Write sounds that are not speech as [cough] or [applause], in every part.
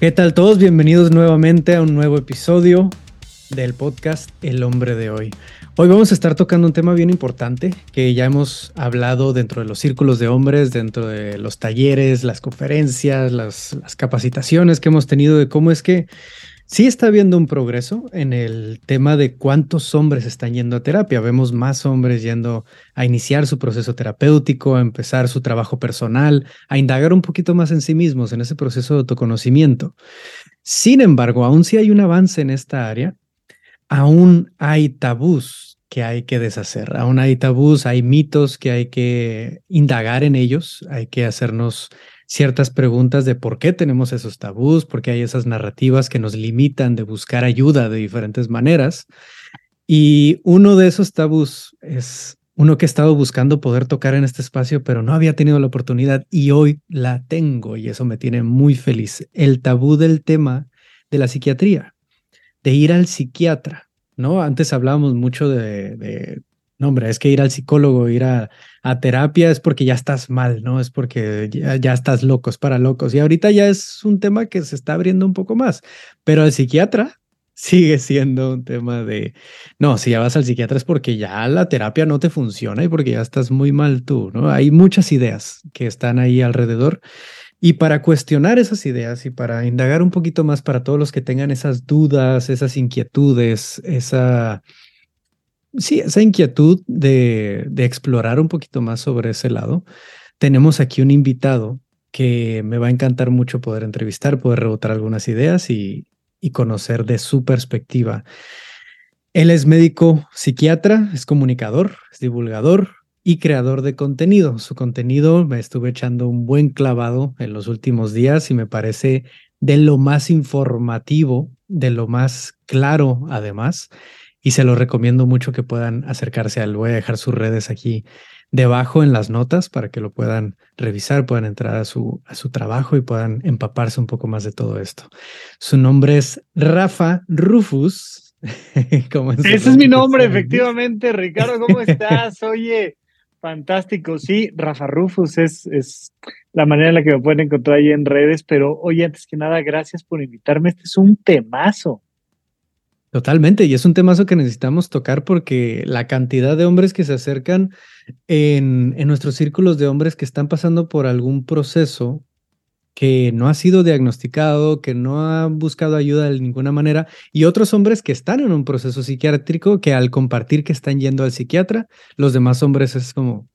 ¿Qué tal todos? Bienvenidos nuevamente a un nuevo episodio del podcast El hombre de hoy. Hoy vamos a estar tocando un tema bien importante que ya hemos hablado dentro de los círculos de hombres, dentro de los talleres, las conferencias, las, las capacitaciones que hemos tenido de cómo es que Sí está habiendo un progreso en el tema de cuántos hombres están yendo a terapia. Vemos más hombres yendo a iniciar su proceso terapéutico, a empezar su trabajo personal, a indagar un poquito más en sí mismos, en ese proceso de autoconocimiento. Sin embargo, aún si hay un avance en esta área, aún hay tabús que hay que deshacer, aún hay tabús, hay mitos que hay que indagar en ellos, hay que hacernos ciertas preguntas de por qué tenemos esos tabús, por qué hay esas narrativas que nos limitan de buscar ayuda de diferentes maneras. Y uno de esos tabús es uno que he estado buscando poder tocar en este espacio, pero no había tenido la oportunidad y hoy la tengo y eso me tiene muy feliz. El tabú del tema de la psiquiatría, de ir al psiquiatra, ¿no? Antes hablábamos mucho de, de no, hombre, es que ir al psicólogo, ir a, terapia es porque ya estás mal, ¿no? Es porque ya, estás loco, es para locos. Y ahorita ya es un tema que se está abriendo un poco más. Pero el psiquiatra [laughs] sigue siendo un tema de, no, si ya vas al psiquiatra es porque ya la terapia no te funciona y porque ya estás muy mal tú, ¿no? Hay muchas ideas que están ahí alrededor. Y para cuestionar esas ideas y para indagar un poquito más para todos los que tengan esas dudas, esas inquietudes, esa sí, esa inquietud de, explorar un poquito más sobre ese lado, tenemos aquí un invitado que me va a encantar mucho poder entrevistar, poder rebotar algunas ideas y, y conocer de su perspectiva. Él es médico psiquiatra, es comunicador, es divulgador y creador de contenido. Su contenido me estuve echando un buen clavado en los últimos días y me parece de lo más informativo, de lo más claro además y se lo recomiendo mucho que puedan acercarse a él. Voy a dejar sus redes aquí debajo en las notas para que lo puedan revisar, puedan entrar a su, a su trabajo y puedan empaparse un poco más de todo esto. Su nombre es Rafa Rufus. [laughs] Ese es mi nombre, efectivamente. Ricardo, ¿cómo estás? Oye, fantástico. Sí, Rafa Rufus es, es la manera en la que me pueden encontrar ahí en redes, pero oye, antes que nada, gracias por invitarme. Este es un temazo. Totalmente, y es un temazo que necesitamos tocar porque la cantidad de hombres que se acercan en, en, nuestros círculos de hombres que están pasando por algún proceso que no ha sido diagnosticado, que no han buscado ayuda de ninguna manera, y otros hombres que están en un proceso psiquiátrico que al compartir que están yendo al psiquiatra, los demás hombres es como,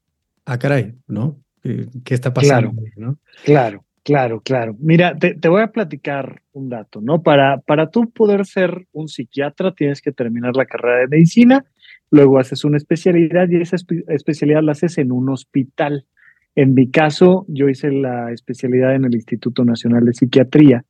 ah, caray, ¿no? ¿Qué está pasando? Claro, ¿no? claro. Claro, claro. Mira, te, voy a platicar un dato, ¿no? Para, para tú poder ser un psiquiatra tienes que terminar la carrera de medicina, luego haces una especialidad y esa especialidad la haces en un hospital. En mi caso, yo hice la especialidad en el Instituto Nacional de Psiquiatría.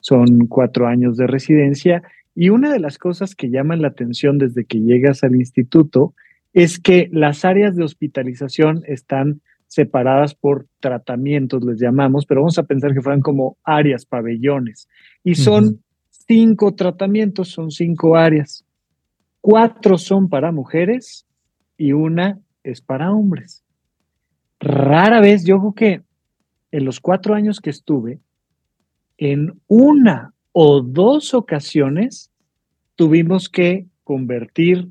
Son cuatro años de residencia y una de las cosas que llaman la atención desde que llegas al instituto es que las áreas de hospitalización están separadas por tratamientos, les llamamos, pero vamos a pensar que fueran como áreas, pabellones. Y son cinco tratamientos, son cinco áreas. Cuatro son para mujeres y una es para hombres. Rara vez, yo creo que en los cuatro años que estuve, en una o dos ocasiones tuvimos que convertir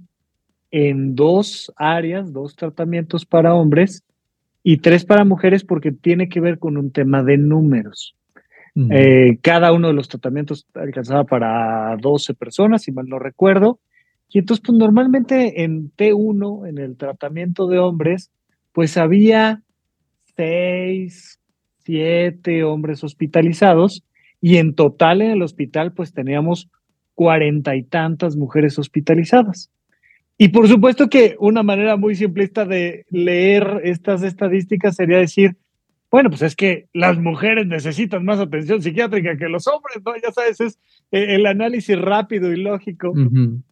en dos áreas, dos tratamientos para hombres y tres para mujeres porque tiene que ver con un tema de números. Eh, cada uno de los tratamientos alcanzaba para 12 personas, si mal no recuerdo. Y entonces, pues normalmente en T1, en el tratamiento de hombres, pues había seis, siete hombres hospitalizados y en total en el hospital pues teníamos cuarenta y tantas mujeres hospitalizadas. Y por supuesto que una manera muy simplista de leer estas estadísticas sería decir, bueno, pues es que las mujeres necesitan más atención psiquiátrica que los hombres, ¿no? Ya sabes, es eh, el análisis rápido y lógico.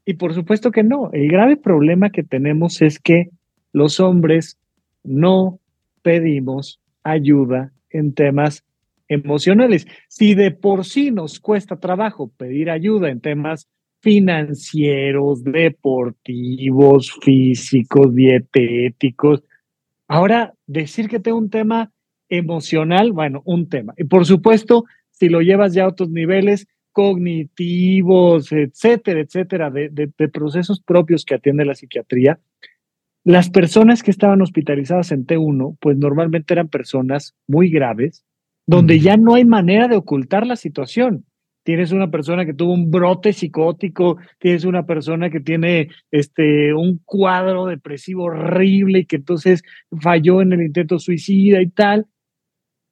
Y por supuesto que no. El grave problema que tenemos es que los hombres no pedimos ayuda en temas emocionales. Si de por sí nos cuesta trabajo pedir ayuda en temas financieros, deportivos, físicos, dietéticos. Ahora, decir que tengo un tema emocional, bueno, un tema. Y por supuesto, si lo llevas ya a otros niveles cognitivos, etcétera, etcétera, de, de procesos propios que atiende la psiquiatría, las personas que estaban hospitalizadas en T1, pues normalmente eran personas muy graves, donde ya no hay manera de ocultar la situación. Tienes una persona que tuvo un brote psicótico, tienes una persona que tiene este, un cuadro depresivo horrible y que entonces falló en el intento suicida y tal,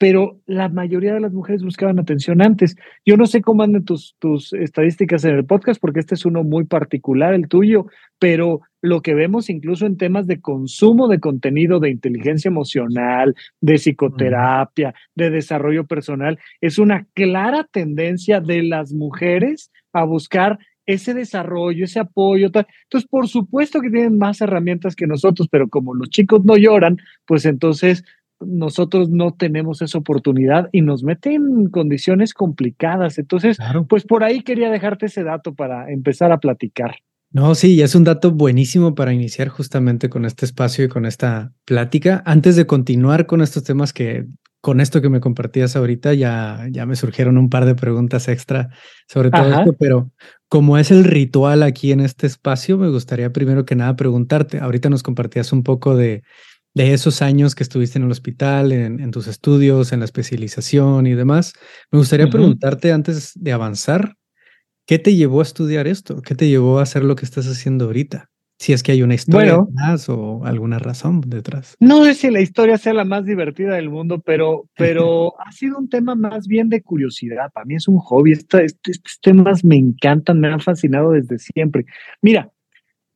pero la mayoría de las mujeres buscaban atención antes. Yo no sé cómo andan tus, tus estadísticas en el podcast, porque este es uno muy particular, el tuyo, pero lo que vemos incluso en temas de consumo de contenido de inteligencia emocional, de psicoterapia, de desarrollo personal, es una clara tendencia de las mujeres a buscar ese desarrollo, ese apoyo. Entonces, por supuesto que tienen más herramientas que nosotros, pero como los chicos no lloran, pues entonces nosotros no tenemos esa oportunidad y nos meten en condiciones complicadas. Entonces, pues por ahí quería dejarte ese dato para empezar a platicar. No, sí, es un dato buenísimo para iniciar justamente con este espacio y con esta plática. Antes de continuar con estos temas que con esto que me compartías ahorita ya, ya me surgieron un par de preguntas extra sobre todo esto, pero como es el ritual aquí en este espacio, me gustaría primero que nada preguntarte, ahorita nos compartías un poco de de esos años que estuviste en el hospital, en, tus estudios, en la especialización y demás. Me gustaría preguntarte antes de avanzar, ¿qué te llevó a estudiar esto? ¿Qué te llevó a hacer lo que estás haciendo ahorita? Si es que hay una historia más o alguna razón detrás. No sé si la historia sea la más divertida del mundo, pero, pero ha sido un tema más bien de curiosidad. Para mí es un hobby. estos temas me encantan, me han fascinado desde siempre. Mira,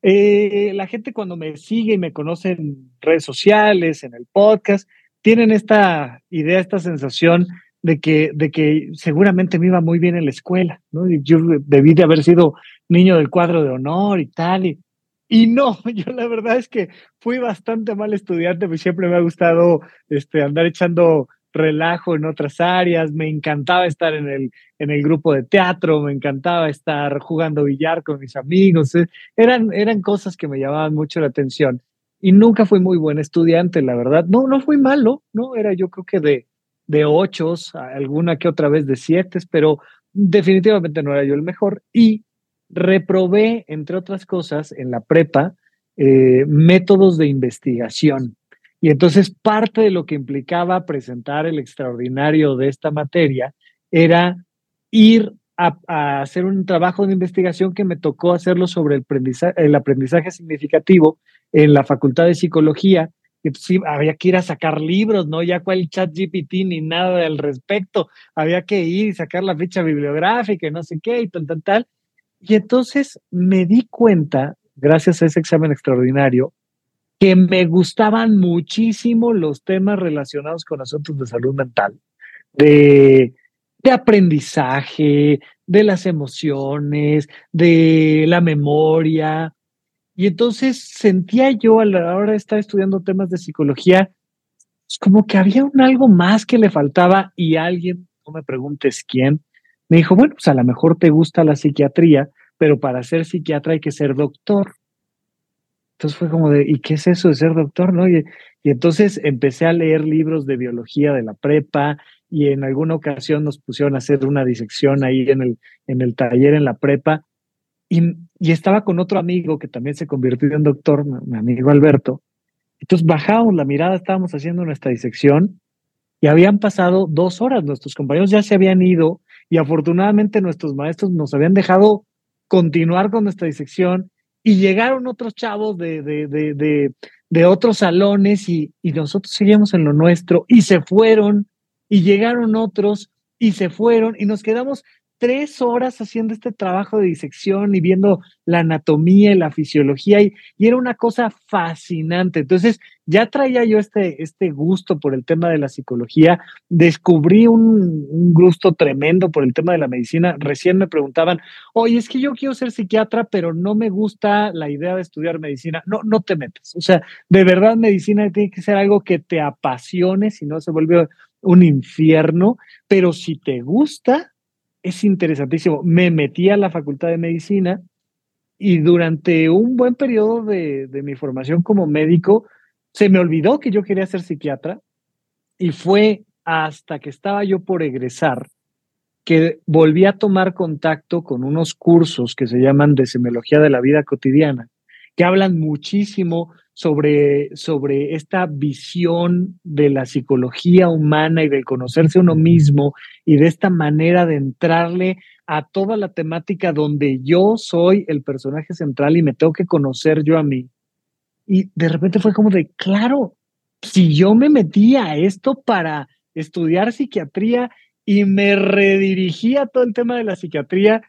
eh, la gente cuando me sigue y me conoce en redes sociales, en el podcast, tienen esta idea, esta sensación de que, de que seguramente me iba muy bien en la escuela, ¿no? Yo debí de haber sido niño del cuadro de honor y tal, y, y no, [laughs] yo la verdad es que fui bastante mal estudiante, pues siempre me ha gustado este, andar echando relajo en otras áreas, me encantaba estar en el, en el grupo de teatro, me encantaba estar jugando billar con mis amigos, eh, eran, eran cosas que me llamaban mucho la atención. Y nunca fui muy buen estudiante, la verdad, no, no fui malo, no, era yo creo que de, de ocho, alguna que otra vez de siete, pero definitivamente no era yo el mejor. Y reprobé, entre otras cosas, en la prepa, eh, métodos de investigación. Y entonces parte de lo que implicaba presentar el extraordinario de esta materia era ir a, hacer un trabajo de investigación que me tocó hacerlo sobre el aprendizaje, el aprendizaje significativo en la Facultad de Psicología. Sí, había que ir a sacar libros, no ya cual chat GPT ni nada al respecto. Había que ir y sacar la ficha bibliográfica y no sé qué y tal, tal, tal. Y entonces me di cuenta, gracias a ese examen extraordinario, que me gustaban muchísimo los temas relacionados con asuntos de salud mental, de, de aprendizaje, de las emociones, de la memoria. Y entonces sentía yo a la hora de estar estudiando temas de psicología, es como que había un algo más que le faltaba y alguien, no me preguntes quién, me dijo, bueno, pues a lo mejor te gusta la psiquiatría, pero para ser psiquiatra hay que ser doctor. Entonces fue como de, ¿y qué es eso de ser doctor? ¿no? Y, entonces empecé a leer libros de biología de la prepa y en alguna ocasión nos pusieron a hacer una disección ahí en el, en el taller en la prepa y, y estaba con otro amigo que también se convirtió en doctor, mi amigo Alberto. Entonces bajamos la mirada, estábamos haciendo nuestra disección y habían pasado dos horas, nuestros compañeros ya se habían ido y afortunadamente nuestros maestros nos habían dejado continuar con nuestra disección y llegaron otros chavos de, de, de, de, otros salones y, y nosotros seguíamos en lo nuestro y se fueron y llegaron otros y se fueron y nos quedamos tres horas haciendo este trabajo de disección y viendo la anatomía y la fisiología y, era una cosa fascinante. Entonces ya traía yo este, este gusto por el tema de la psicología, descubrí un, un, gusto tremendo por el tema de la medicina. Recién me preguntaban, oye, es que yo quiero ser psiquiatra, pero no me gusta la idea de estudiar medicina. No, no te metas. O sea, de verdad medicina tiene que ser algo que te apasione, si no se vuelve un infierno, pero si te gusta, es interesantísimo. Me metí a la Facultad de Medicina y durante un buen periodo de, mi formación como médico, se me olvidó que yo quería ser psiquiatra y fue hasta que estaba yo por egresar que volví a tomar contacto con unos cursos que se llaman de semiología de la vida cotidiana, que hablan muchísimo sobre, sobre esta visión de la psicología humana y del conocerse uno mismo y de esta manera de entrarle a toda la temática donde yo soy el personaje central y me tengo que conocer yo a mí. Y de repente fue como de, claro, si yo me metía a esto para estudiar psiquiatría y me redirigí a todo el tema de la psiquiatría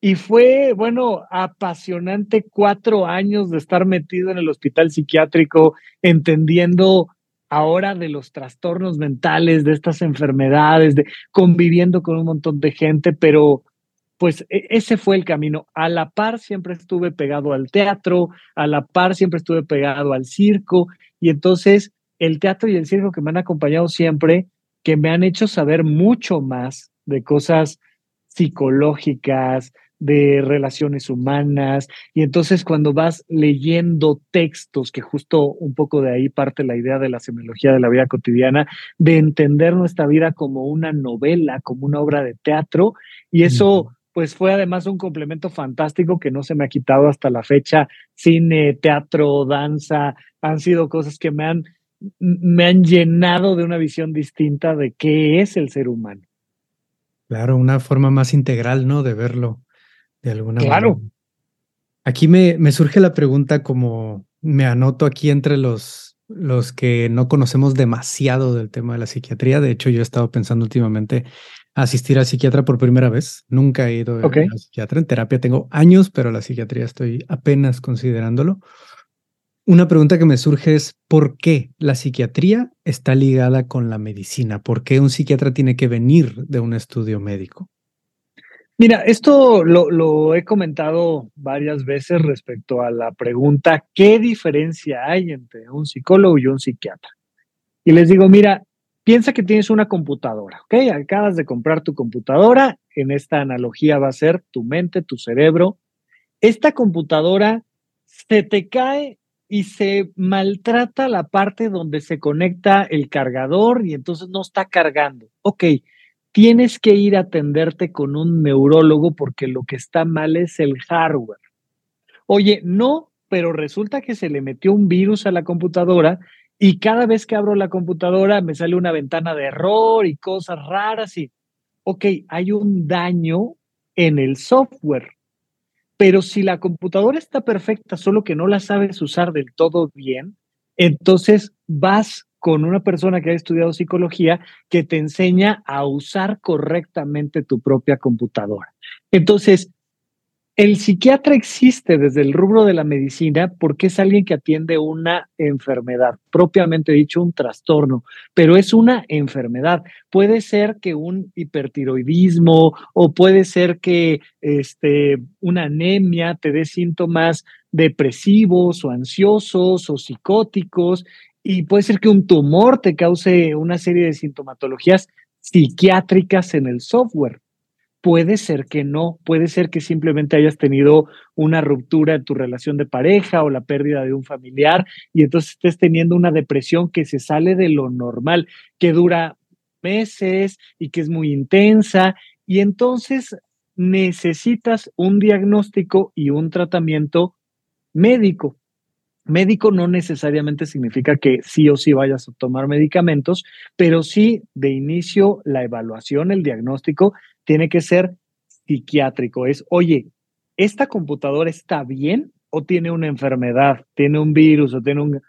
y fue, bueno, apasionante cuatro años de estar metido en el hospital psiquiátrico, entendiendo ahora de los trastornos mentales, de estas enfermedades, de conviviendo con un montón de gente, pero pues e, ese fue el camino. A la par siempre estuve pegado al teatro, a la par siempre estuve pegado al circo, y entonces el teatro y el circo que me han acompañado siempre, que me han hecho saber mucho más de cosas psicológicas, de relaciones humanas. Y entonces cuando vas leyendo textos, que justo un poco de ahí parte la idea de la semiología de la vida cotidiana, de entender nuestra vida como una novela, como una obra de teatro, y eso... Pues fue además un complemento fantástico que no se me ha quitado hasta la fecha. Cine, teatro, danza, han sido cosas que me han me han llenado de una visión distinta de qué es el ser humano. Claro, una forma más integral, ¿no? De verlo de alguna claro. manera. Aquí me, me, surge la pregunta como me anoto aquí entre los, los que no conocemos demasiado del tema de la psiquiatría. De hecho, yo he estado pensando últimamente asistir al psiquiatra por primera vez. Nunca he ido okay. a psiquiatra. En terapia tengo años, pero la psiquiatría estoy apenas considerándolo. Una pregunta que me surge es, ¿por qué la psiquiatría está ligada con la medicina? ¿Por qué un psiquiatra tiene que venir de un estudio médico? Mira, esto lo, he comentado varias veces respecto a la pregunta, ¿qué diferencia hay entre un psicólogo y un psiquiatra? Y les digo, mira, piensa que tienes una computadora, ¿ok? Acabas de comprar tu computadora, en esta analogía va a ser tu mente, tu cerebro. Esta computadora se te cae y se maltrata la parte donde se conecta el cargador y entonces no está cargando. Ok, tienes que ir a atenderte con un neurólogo porque lo que está mal es el hardware. Oye, no, pero resulta que se le metió un virus a la computadora y cada vez que abro la computadora me sale una ventana de error y cosas raras y, ok, hay un daño en el software. Pero si la computadora está perfecta, solo que no la sabes usar del todo bien, entonces vas con una persona que ha estudiado psicología que te enseña a usar correctamente tu propia computadora. Entonces, el psiquiatra existe desde el rubro de la medicina porque es alguien que atiende una enfermedad, propiamente dicho, un trastorno, pero es una enfermedad. Puede ser que un hipertiroidismo o puede ser que este, una anemia te dé síntomas depresivos o ansiosos o psicóticos y puede ser que un tumor te cause una serie de sintomatologías psiquiátricas en el software. Puede ser que no, puede ser que simplemente hayas tenido una ruptura en tu relación de pareja o la pérdida de un familiar y entonces estés teniendo una depresión que se sale de lo normal, que dura meses y que es muy intensa y entonces necesitas un diagnóstico y un tratamiento médico. Médico no necesariamente significa que sí o sí vayas a tomar medicamentos, pero sí de inicio la evaluación, el diagnóstico tiene que ser psiquiátrico. Es, oye, ¿esta computadora está bien o tiene una enfermedad, tiene un virus o tiene un...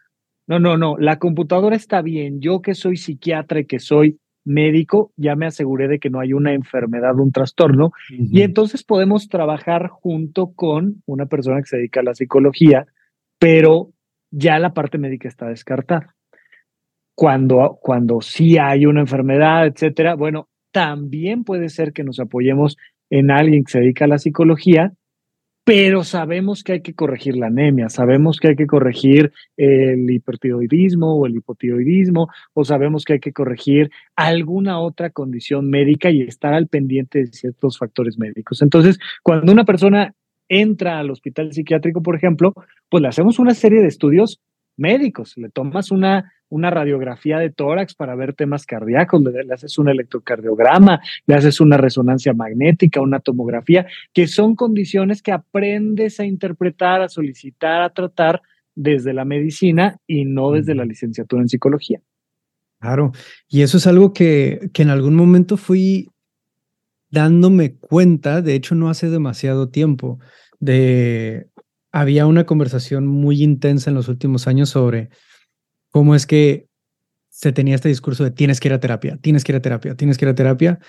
No, no, no, la computadora está bien. Yo que soy psiquiatra y que soy médico, ya me aseguré de que no hay una enfermedad, un trastorno, uh -huh. y entonces podemos trabajar junto con una persona que se dedica a la psicología, pero ya la parte médica está descartada. Cuando, cuando sí hay una enfermedad, etcétera, bueno, también puede ser que nos apoyemos en alguien que se dedica a la psicología, pero sabemos que hay que corregir la anemia, sabemos que hay que corregir el hipertiroidismo o el hipotiroidismo, o sabemos que hay que corregir alguna otra condición médica y estar al pendiente de ciertos factores médicos. Entonces, cuando una persona entra al hospital psiquiátrico, por ejemplo, pues le hacemos una serie de estudios médicos, le tomas una una radiografía de tórax para ver temas cardíacos, le, haces un electrocardiograma, le haces una resonancia magnética, una tomografía, que son condiciones que aprendes a interpretar, a solicitar, a tratar desde la medicina y no desde la licenciatura en psicología. Claro, y eso es algo que, que en algún momento fui dándome cuenta, de hecho no hace demasiado tiempo, de había una conversación muy intensa en los últimos años sobre cómo es que se tenía este discurso de tienes que ir a terapia, tienes que ir a terapia, tienes que ir a terapia.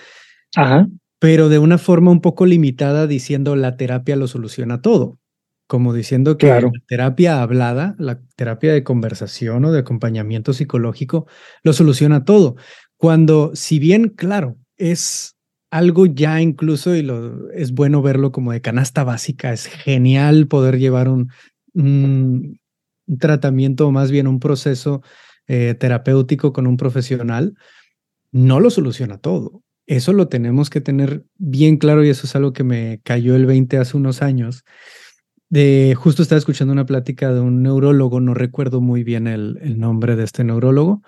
Ajá. Pero de una forma un poco limitada diciendo la terapia lo soluciona todo. Como diciendo que la terapia hablada, la terapia de conversación o de acompañamiento psicológico lo soluciona todo. Cuando, si bien, claro, es algo ya incluso, y lo, es bueno verlo como de canasta básica, es genial poder llevar un, tratamiento o más bien un proceso eh, terapéutico con un profesional, no lo soluciona todo. Eso lo tenemos que tener bien claro y eso es algo que me cayó el 20 hace unos años. De, justo estaba escuchando una plática de un neurólogo, no recuerdo muy bien el nombre de este neurólogo,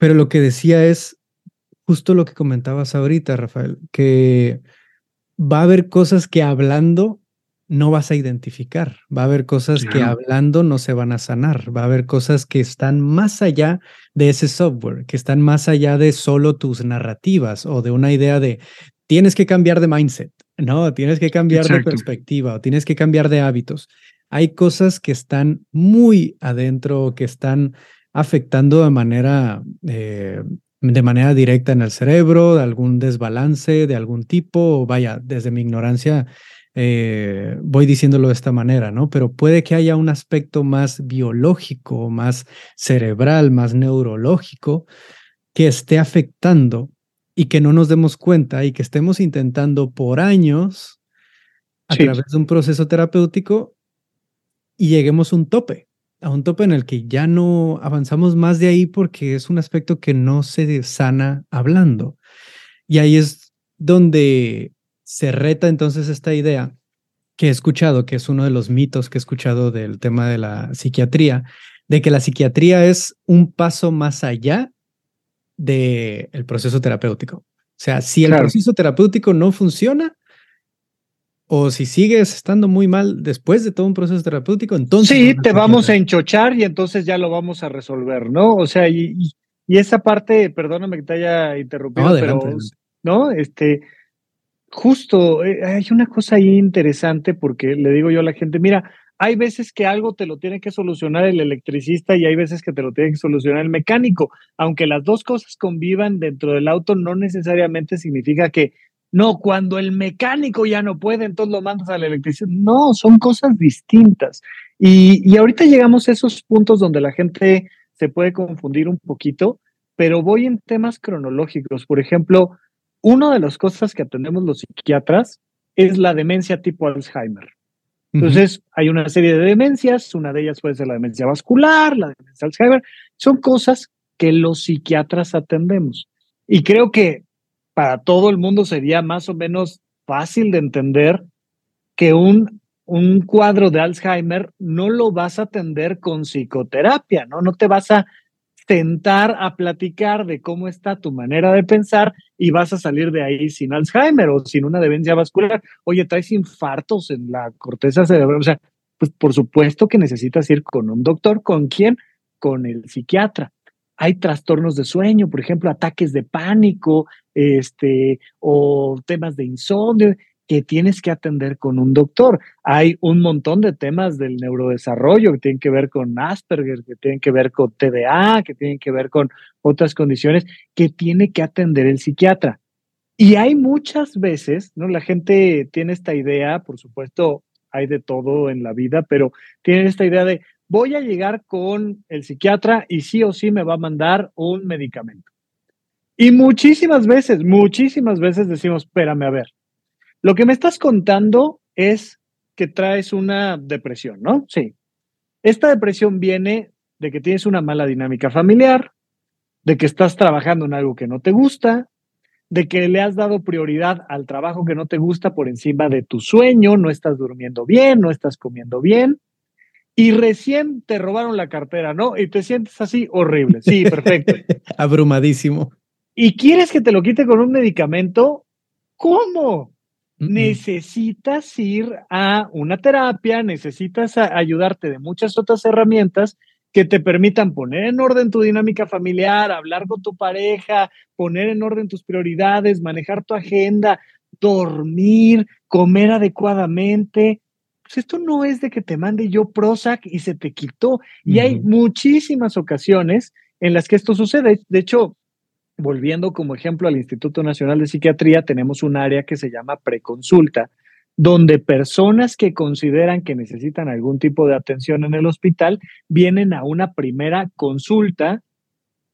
pero lo que decía es, justo lo que comentabas ahorita, Rafael, que va a haber cosas que hablando no vas a identificar, va a haber cosas que hablando no se van a sanar, va a haber cosas que están más allá de ese software, que están más allá de solo tus narrativas o de una idea de tienes que cambiar de mindset, no, tienes que cambiar de perspectiva o tienes que cambiar de hábitos. Hay cosas que están muy adentro, que están afectando de manera eh, de manera directa en el cerebro, de algún desbalance de algún tipo, o vaya, desde mi ignorancia eh, voy diciéndolo de esta manera, ¿no? Pero puede que haya un aspecto más biológico, más cerebral, más neurológico, que esté afectando y que no nos demos cuenta y que estemos intentando por años a través de un proceso terapéutico y lleguemos a un tope a un tope en el que ya no avanzamos más de ahí porque es un aspecto que no se sana hablando. Y ahí es donde se reta entonces esta idea que he escuchado, que es uno de los mitos que he escuchado del tema de la psiquiatría, de que la psiquiatría es un paso más allá del el proceso terapéutico. O sea, si el proceso terapéutico no funciona, o si sigues estando muy mal después de todo un proceso terapéutico, entonces... Sí, te vamos a enchochar y entonces ya lo vamos a resolver, ¿no? O sea, y, y, esa parte, perdóname que te haya interrumpido, pero, ¿no? Este, justo, eh, hay una cosa ahí interesante porque le digo yo a la gente, mira, hay veces que algo te lo tiene que solucionar el electricista y hay veces que te lo tiene que solucionar el mecánico. Aunque las dos cosas convivan dentro del auto, no necesariamente significa que no, cuando el mecánico ya no puede, entonces lo mandas al electricista. No, son cosas distintas. Y, y ahorita llegamos a esos puntos donde la gente se puede confundir un poquito, pero voy en temas cronológicos. Por ejemplo, una de las cosas que atendemos los psiquiatras es la demencia tipo Alzheimer. Entonces, hay una serie de demencias, una de ellas puede ser la demencia vascular, la demencia Alzheimer, son cosas que los psiquiatras atendemos. Y creo que para todo el mundo sería más o menos fácil de entender que un, un cuadro de Alzheimer no lo vas a atender con psicoterapia, ¿no? No te vas a sentar a platicar de cómo está tu manera de pensar y vas a salir de ahí sin Alzheimer o sin una demencia vascular. Oye, traes infartos en la corteza cerebral. O sea, pues por supuesto que necesitas ir con un doctor. ¿Con quién? Con el psiquiatra hay trastornos de sueño, por ejemplo, ataques de pánico, este, o temas de insomnio que tienes que atender con un doctor. Hay un montón de temas del neurodesarrollo que tienen que ver con Asperger, que tienen que ver con TDA, que tienen que ver con otras condiciones que tiene que atender el psiquiatra. Y hay muchas veces, ¿no? La gente tiene esta idea, por supuesto, hay de todo en la vida, pero tienen esta idea de, voy a llegar con el psiquiatra y sí o sí me va a mandar un medicamento. Y muchísimas veces, muchísimas veces decimos, espérame, a ver, lo que me estás contando es que traes una depresión, ¿no? Sí. Esta depresión viene de que tienes una mala dinámica familiar, de que estás trabajando en algo que no te gusta, de que le has dado prioridad al trabajo que no te gusta por encima de tu sueño, no estás durmiendo bien, no estás comiendo bien, y recién te robaron la cartera, ¿no? Y te sientes así horrible. Sí, [laughs] perfecto. Abrumadísimo. ¿Y quieres que te lo quite con un medicamento? ¿Cómo? Necesitas ir a una terapia, necesitas ayudarte de muchas otras herramientas que te permitan poner en orden tu dinámica familiar, hablar con tu pareja, poner en orden tus prioridades, manejar tu agenda, dormir, comer adecuadamente. Pues esto no es de que te mande yo Prozac y se te quitó. Y hay muchísimas ocasiones en las que esto sucede. De hecho, volviendo como ejemplo al Instituto Nacional de Psiquiatría, tenemos un área que se llama preconsulta, donde personas que consideran que necesitan algún tipo de atención en el hospital vienen a una primera consulta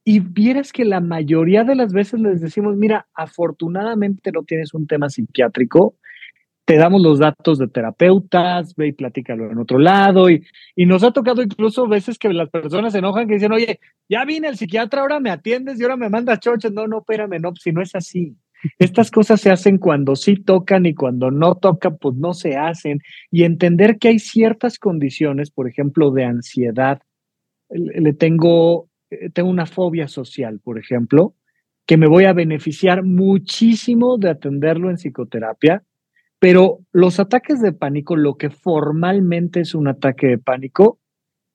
y vieras que la mayoría de las veces les decimos, mira, afortunadamente no tienes un tema psiquiátrico, te damos los datos de terapeutas, ve y platícalo en otro lado. Y, y nos ha tocado incluso veces que las personas se enojan que dicen, oye, ya vine el psiquiatra, ahora me atiendes y ahora me mandas choches. No, no, espérame, no, si no es así. Estas cosas se hacen cuando sí tocan y cuando no tocan, pues no se hacen. Y entender que hay ciertas condiciones, por ejemplo, de ansiedad. Le tengo, eh, tengo una fobia social, por ejemplo, que me voy a beneficiar muchísimo de atenderlo en psicoterapia, pero los ataques de pánico, lo que formalmente es un ataque de pánico,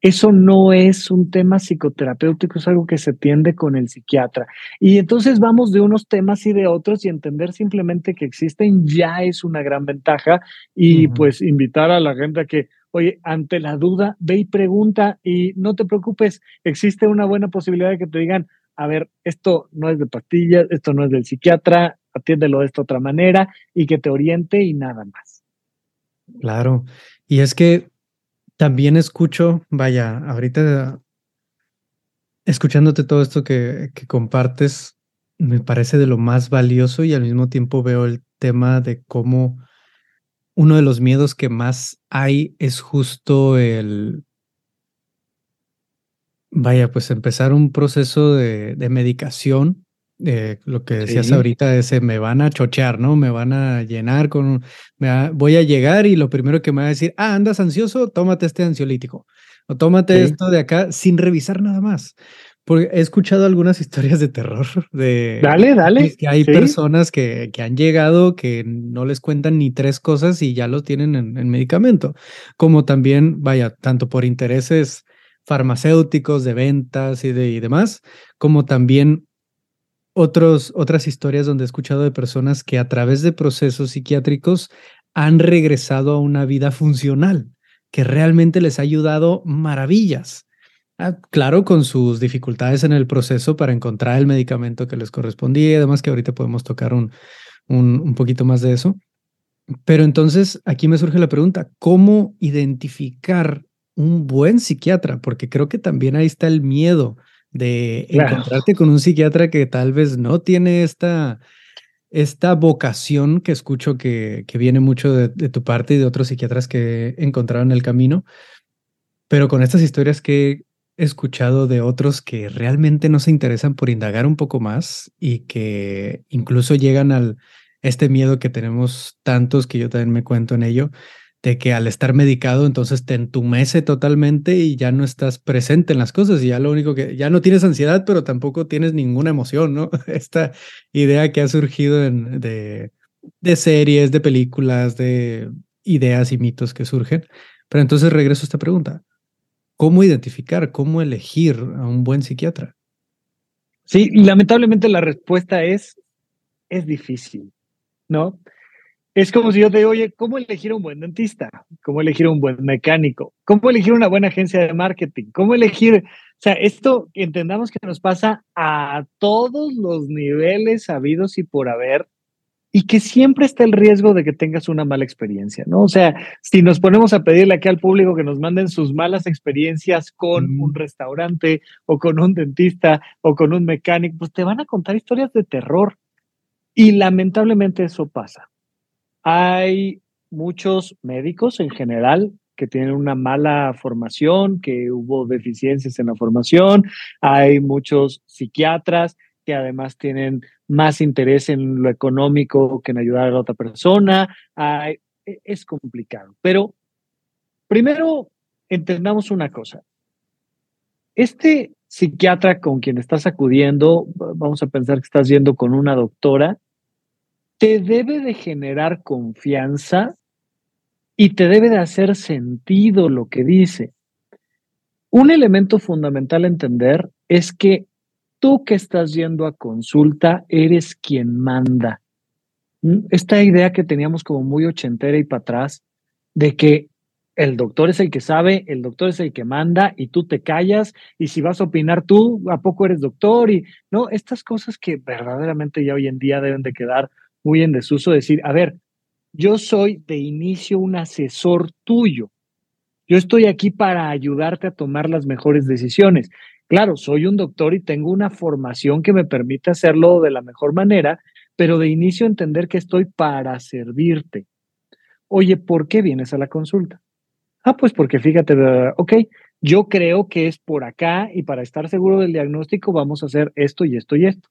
eso no es un tema psicoterapéutico, es algo que se tiende con el psiquiatra. Y entonces vamos de unos temas y de otros y entender simplemente que existen ya es una gran ventaja y pues invitar a la gente a que, oye, ante la duda, ve y pregunta y no te preocupes, existe una buena posibilidad de que te digan, a ver, esto no es de pastillas, esto no es del psiquiatra, atiéndelo de esta otra manera y que te oriente y nada más. Claro. Y es que también escucho, vaya, ahorita escuchándote todo esto que, compartes, me parece de lo más valioso y al mismo tiempo veo el tema de cómo uno de los miedos que más hay es justo el, vaya, pues empezar un proceso de medicación eh, lo que decías ahorita es, me van a chochear, ¿no? Me van a llenar con, me voy a llegar y lo primero que me va a decir, ah, andas ansioso, tómate este ansiolítico o tómate esto de acá sin revisar nada más. Porque he escuchado algunas [laughs] historias de terror de... Dale, dale. Que hay personas que, que, han llegado que no les cuentan ni tres cosas y ya los tienen en, en medicamento. Como también, vaya, tanto por intereses farmacéuticos, de ventas y, de, y demás, como también otros, otras historias donde he escuchado de personas que a través de procesos psiquiátricos han regresado a una vida funcional, que realmente les ha ayudado maravillas. Ah, claro, con sus dificultades en el proceso para encontrar el medicamento que les correspondía y además que ahorita podemos tocar un, un, un poquito más de eso. Pero entonces aquí me surge la pregunta, ¿cómo identificar un buen psiquiatra? Porque creo que también ahí está el miedo de encontrarte con un psiquiatra que tal vez no tiene esta, esta vocación que escucho que, que viene mucho de, tu parte y de otros psiquiatras que encontraron el camino, pero con estas historias que he escuchado de otros que realmente no se interesan por indagar un poco más y que incluso llegan al este miedo que tenemos tantos que yo también me cuento en ello de que al estar medicado entonces te entumece totalmente y ya no estás presente en las cosas y ya lo único que, ya no tienes ansiedad, pero tampoco tienes ninguna emoción, ¿no? [laughs] Esta idea que ha surgido en, de, de series, de películas, de ideas y mitos que surgen. Pero entonces regreso a esta pregunta. ¿Cómo identificar, cómo elegir a un buen psiquiatra? Sí, lamentablemente la respuesta es, es difícil, ¿no? Es como si yo te digo, oye, ¿cómo elegir un buen dentista? ¿Cómo elegir un buen mecánico? ¿Cómo elegir una buena agencia de marketing? ¿Cómo elegir? O sea, esto entendamos que nos pasa a todos los niveles habidos y por haber y que siempre está el riesgo de que tengas una mala experiencia, ¿no? O sea, si nos ponemos a pedirle aquí al público que nos manden sus malas experiencias con un restaurante o con un dentista o con un mecánico, pues te van a contar historias de terror. Y lamentablemente eso pasa. Hay muchos médicos en general que tienen una mala formación, que hubo deficiencias en la formación. Hay muchos psiquiatras que además tienen más interés en lo económico que en ayudar a la otra persona. E, es complicado. Pero primero, entendamos una cosa. Este psiquiatra con quien estás acudiendo, vamos a pensar que estás yendo con una doctora, te debe de generar confianza y te debe de hacer sentido lo que dice. Un elemento fundamental a entender es que tú que estás yendo a consulta eres quien manda. Esta idea que teníamos como muy ochentera y para atrás, de que el doctor es el que sabe, el doctor es el que manda y tú te callas y si vas a opinar tú, ¿a poco eres doctor? Y no, estas cosas que verdaderamente ya hoy en día deben de quedar muy en desuso, decir, a ver, yo soy de inicio un asesor tuyo. Yo estoy aquí para ayudarte a tomar las mejores decisiones. Claro, soy un doctor y tengo una formación que me permite hacerlo de la mejor manera, pero de inicio entender que estoy para servirte. Oye, ¿por qué vienes a la consulta? Ah, pues porque fíjate, ok, yo creo que es por acá y para estar seguro del diagnóstico vamos a hacer esto y esto y esto.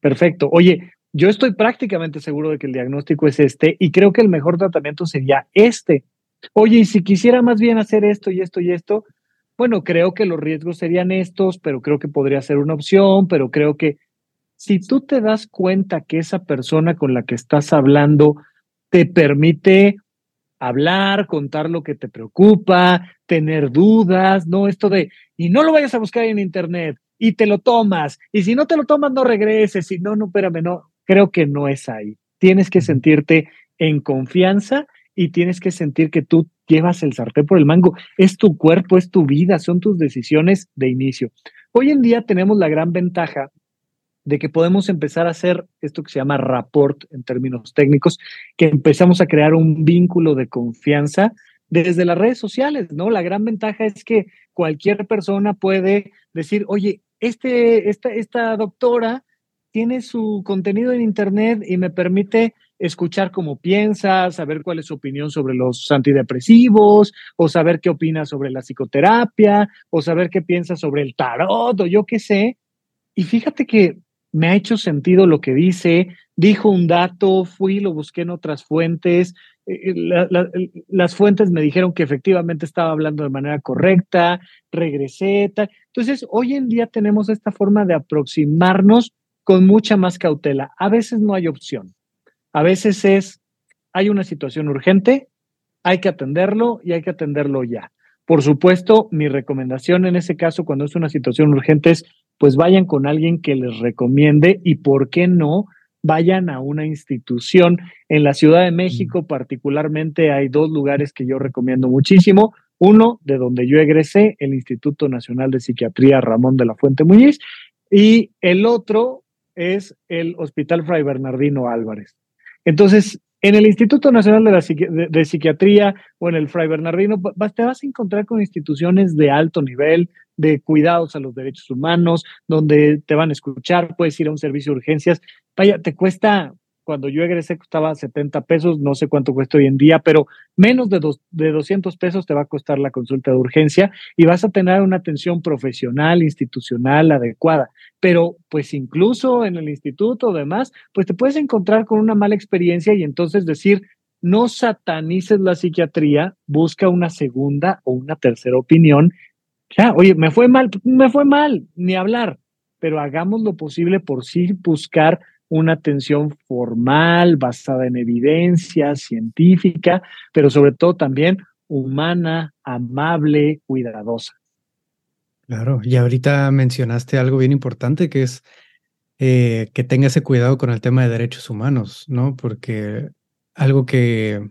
Perfecto. Oye, yo estoy prácticamente seguro de que el diagnóstico es este y creo que el mejor tratamiento sería este. Oye, y si quisiera más bien hacer esto y esto y esto, bueno, creo que los riesgos serían estos, pero creo que podría ser una opción, pero creo que si tú te das cuenta que esa persona con la que estás hablando te permite hablar, contar lo que te preocupa, tener dudas, ¿no? Esto de, y no lo vayas a buscar en internet, y te lo tomas, y si no te lo tomas, no regreses, y no, no, espérame, no, creo que no es ahí. Tienes que sentirte en confianza y tienes que sentir que tú llevas el sartén por el mango. Es tu cuerpo, es tu vida, son tus decisiones de inicio. Hoy en día tenemos la gran ventaja de que podemos empezar a hacer esto que se llama rapport en términos técnicos, que empezamos a crear un vínculo de confianza desde las redes sociales, ¿no? La gran ventaja es que cualquier persona puede decir, oye, este, esta, esta doctora tiene su contenido en Internet y me permite escuchar cómo piensa, saber cuál es su opinión sobre los antidepresivos, o saber qué opina sobre la psicoterapia, o saber qué piensa sobre el tarot, o yo qué sé. Y fíjate que me ha hecho sentido lo que dice, dijo un dato, fui, lo busqué en otras fuentes, eh, las fuentes me dijeron que efectivamente estaba hablando de manera correcta, regresé. Entonces, hoy en día tenemos esta forma de aproximarnos con mucha más cautela. A veces no hay opción. A veces es, hay una situación urgente, hay que atenderlo y hay que atenderlo ya. Por supuesto, mi recomendación en ese caso, cuando es una situación urgente, es pues vayan con alguien que les recomiende y, ¿por qué no? Vayan a una institución. En la Ciudad de México, particularmente, hay dos lugares que yo recomiendo muchísimo. Uno, de donde yo egresé, el Instituto Nacional de Psiquiatría Ramón de la Fuente Muñiz, y el otro es el Hospital Fray Bernardino Álvarez. Entonces, en el Instituto Nacional de, Psiquiatría o en el Fray Bernardino, te vas a encontrar con instituciones de alto nivel, de cuidados a los derechos humanos, donde te van a escuchar, puedes ir a un servicio de urgencias. Vaya, te cuesta cuando yo egresé costaba 70 pesos, no sé cuánto cuesta hoy en día, pero menos de, dos, de 200 pesos te va a costar la consulta de urgencia y vas a tener una atención profesional, institucional, adecuada. Pero pues incluso en el instituto o demás, pues te puedes encontrar con una mala experiencia y entonces decir, no satanices la psiquiatría, busca una segunda o una tercera opinión. Ya, oye, me fue mal, me fue mal, ni hablar, pero hagamos lo posible por sí buscar una atención formal, basada en evidencia científica, pero sobre todo también humana, amable, cuidadosa. Claro, y ahorita mencionaste algo bien importante que es eh, que tenga ese cuidado con el tema de derechos humanos, ¿no? Porque algo que,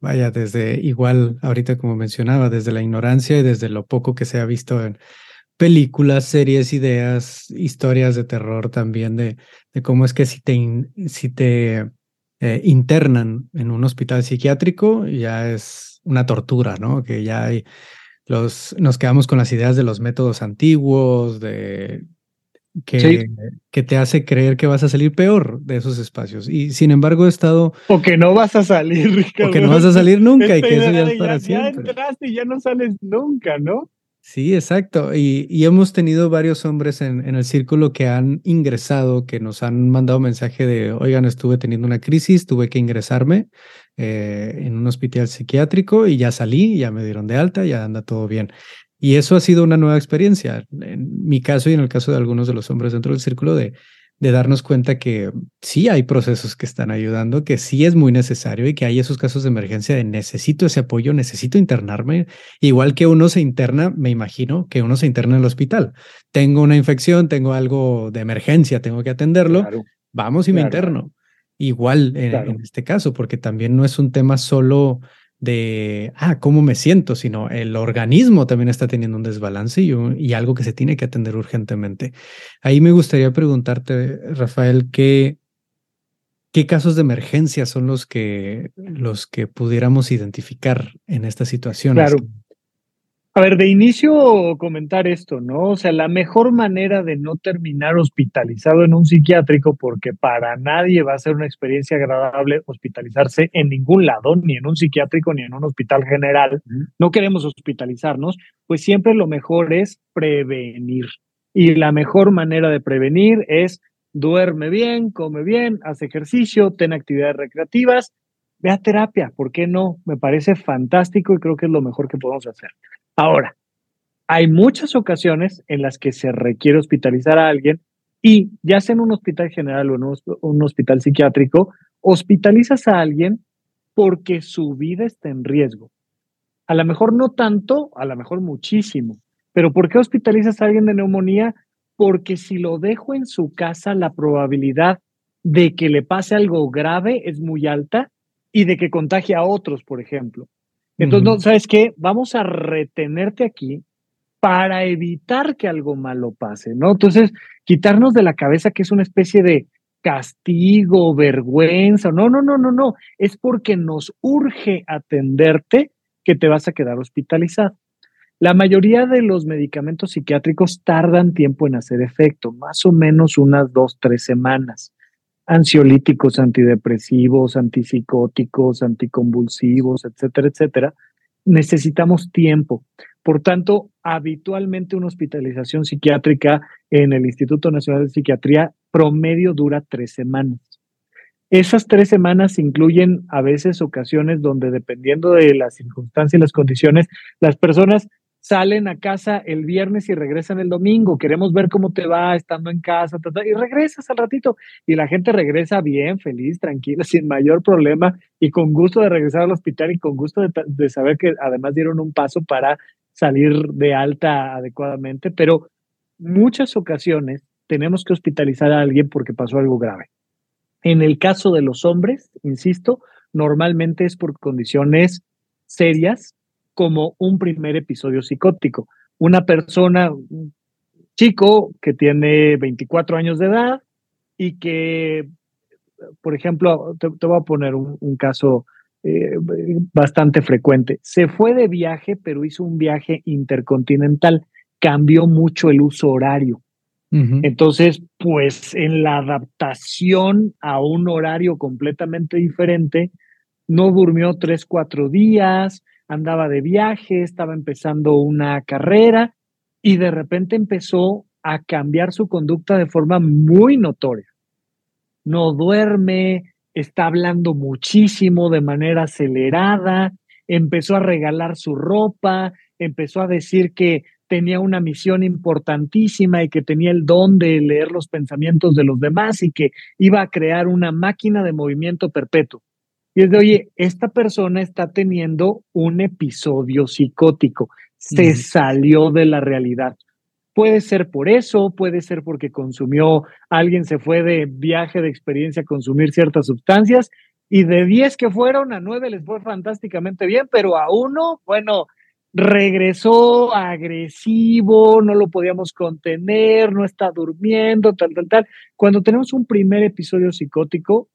vaya, desde igual, ahorita como mencionaba, desde la ignorancia y desde lo poco que se ha visto en, películas, series, ideas, historias de terror también de, de cómo es que si te, si te eh, internan en un hospital psiquiátrico ya es una tortura, ¿no? Que ya hay los, nos quedamos con las ideas de los métodos antiguos, de que, que te hace creer que vas a salir peor de esos espacios. Y sin embargo he estado... O que no vas a salir, Ricardo. O que no vas a salir nunca y que eso ya es para siempre. Ya entraste y ya no sales nunca, ¿no? Sí, exacto. Y, hemos tenido varios hombres en, el círculo que han ingresado, que nos han mandado mensaje de, oigan, estuve teniendo una crisis, tuve que ingresarme eh, en un hospital psiquiátrico y ya salí, ya me dieron de alta, ya anda todo bien. Y eso ha sido una nueva experiencia. En mi caso y en el caso de algunos de los hombres dentro del círculo de de darnos cuenta que sí hay procesos que están ayudando, que sí es muy necesario y que hay esos casos de emergencia de necesito ese apoyo, necesito internarme, igual que uno se interna, me imagino que uno se interna en el hospital. Tengo una infección, tengo algo de emergencia, tengo que atenderlo, vamos y me interno. Igual en, este caso, porque también no es un tema solo de, ah, cómo me siento, sino el organismo también está teniendo un desbalance y, y, algo que se tiene que atender urgentemente. Ahí me gustaría preguntarte, Rafael, ¿qué, qué casos de emergencia son los que, los que pudiéramos identificar en estas situaciones? Claro. A ver, de inicio comentar esto, ¿no? O sea, la mejor manera de no terminar hospitalizado en un psiquiátrico, porque para nadie va a ser una experiencia agradable hospitalizarse en ningún lado, ni en un psiquiátrico, ni en un hospital general. No queremos hospitalizarnos, pues siempre lo mejor es prevenir. Y la mejor manera de prevenir es duerme bien, come bien, haz ejercicio, ten actividades recreativas, ve a terapia, ¿por qué no? Me parece fantástico y creo que es lo mejor que podemos hacer. Ahora, hay muchas ocasiones en las que se requiere hospitalizar a alguien y ya sea en un hospital general o en un hospital psiquiátrico, hospitalizas a alguien porque su vida está en riesgo. A lo mejor no tanto, a lo mejor muchísimo, pero ¿por qué hospitalizas a alguien de neumonía? Porque si lo dejo en su casa, la probabilidad de que le pase algo grave es muy alta y de que contagie a otros, por ejemplo. Entonces, ¿sabes qué? Vamos a retenerte aquí para evitar que algo malo pase, ¿no? Entonces, quitarnos de la cabeza que es una especie de castigo, vergüenza. No, no, no, no, no. Es porque nos urge atenderte que te vas a quedar hospitalizado. La mayoría de los medicamentos psiquiátricos tardan tiempo en hacer efecto, más o menos unas dos, tres semanas ansiolíticos, antidepresivos, antipsicóticos, anticonvulsivos, etcétera, etcétera, necesitamos tiempo. Por tanto, habitualmente una hospitalización psiquiátrica en el Instituto Nacional de Psiquiatría promedio dura tres semanas. Esas tres semanas incluyen a veces ocasiones donde dependiendo de las circunstancias y las condiciones, las personas salen a casa el viernes y regresan el domingo. Queremos ver cómo te va estando en casa y regresas al ratito. Y la gente regresa bien, feliz, tranquila, [laughs] sin mayor problema y con gusto de regresar al hospital y con gusto de, saber que además dieron un paso para salir de alta adecuadamente. Pero muchas ocasiones tenemos que hospitalizar a alguien porque pasó algo grave. En el caso de los hombres, insisto, normalmente es por condiciones serias como un primer episodio psicótico. Una persona, un chico que tiene 24 años de edad y que, por ejemplo, te, voy a poner un, caso eh, bastante frecuente. Se fue de viaje, pero hizo un viaje intercontinental. Cambió mucho el uso horario. Entonces, pues en la adaptación a un horario completamente diferente, no durmió tres, cuatro días, andaba de viaje, estaba empezando una carrera y de repente empezó a cambiar su conducta de forma muy notoria. No duerme, está hablando muchísimo de manera acelerada, empezó a regalar su ropa, empezó a decir que tenía una misión importantísima y que tenía el don de leer los pensamientos de los demás y que iba a crear una máquina de movimiento perpetuo. Y es de, oye, esta persona está teniendo un episodio psicótico, se salió de la realidad. Puede ser por eso, puede ser porque consumió, alguien se fue de viaje de experiencia a consumir ciertas sustancias y de 10 que fueron, a 9 les fue fantásticamente bien, pero a uno, bueno, regresó agresivo, no lo podíamos contener, no está durmiendo, tal, tal, tal. Cuando tenemos un primer episodio psicótico,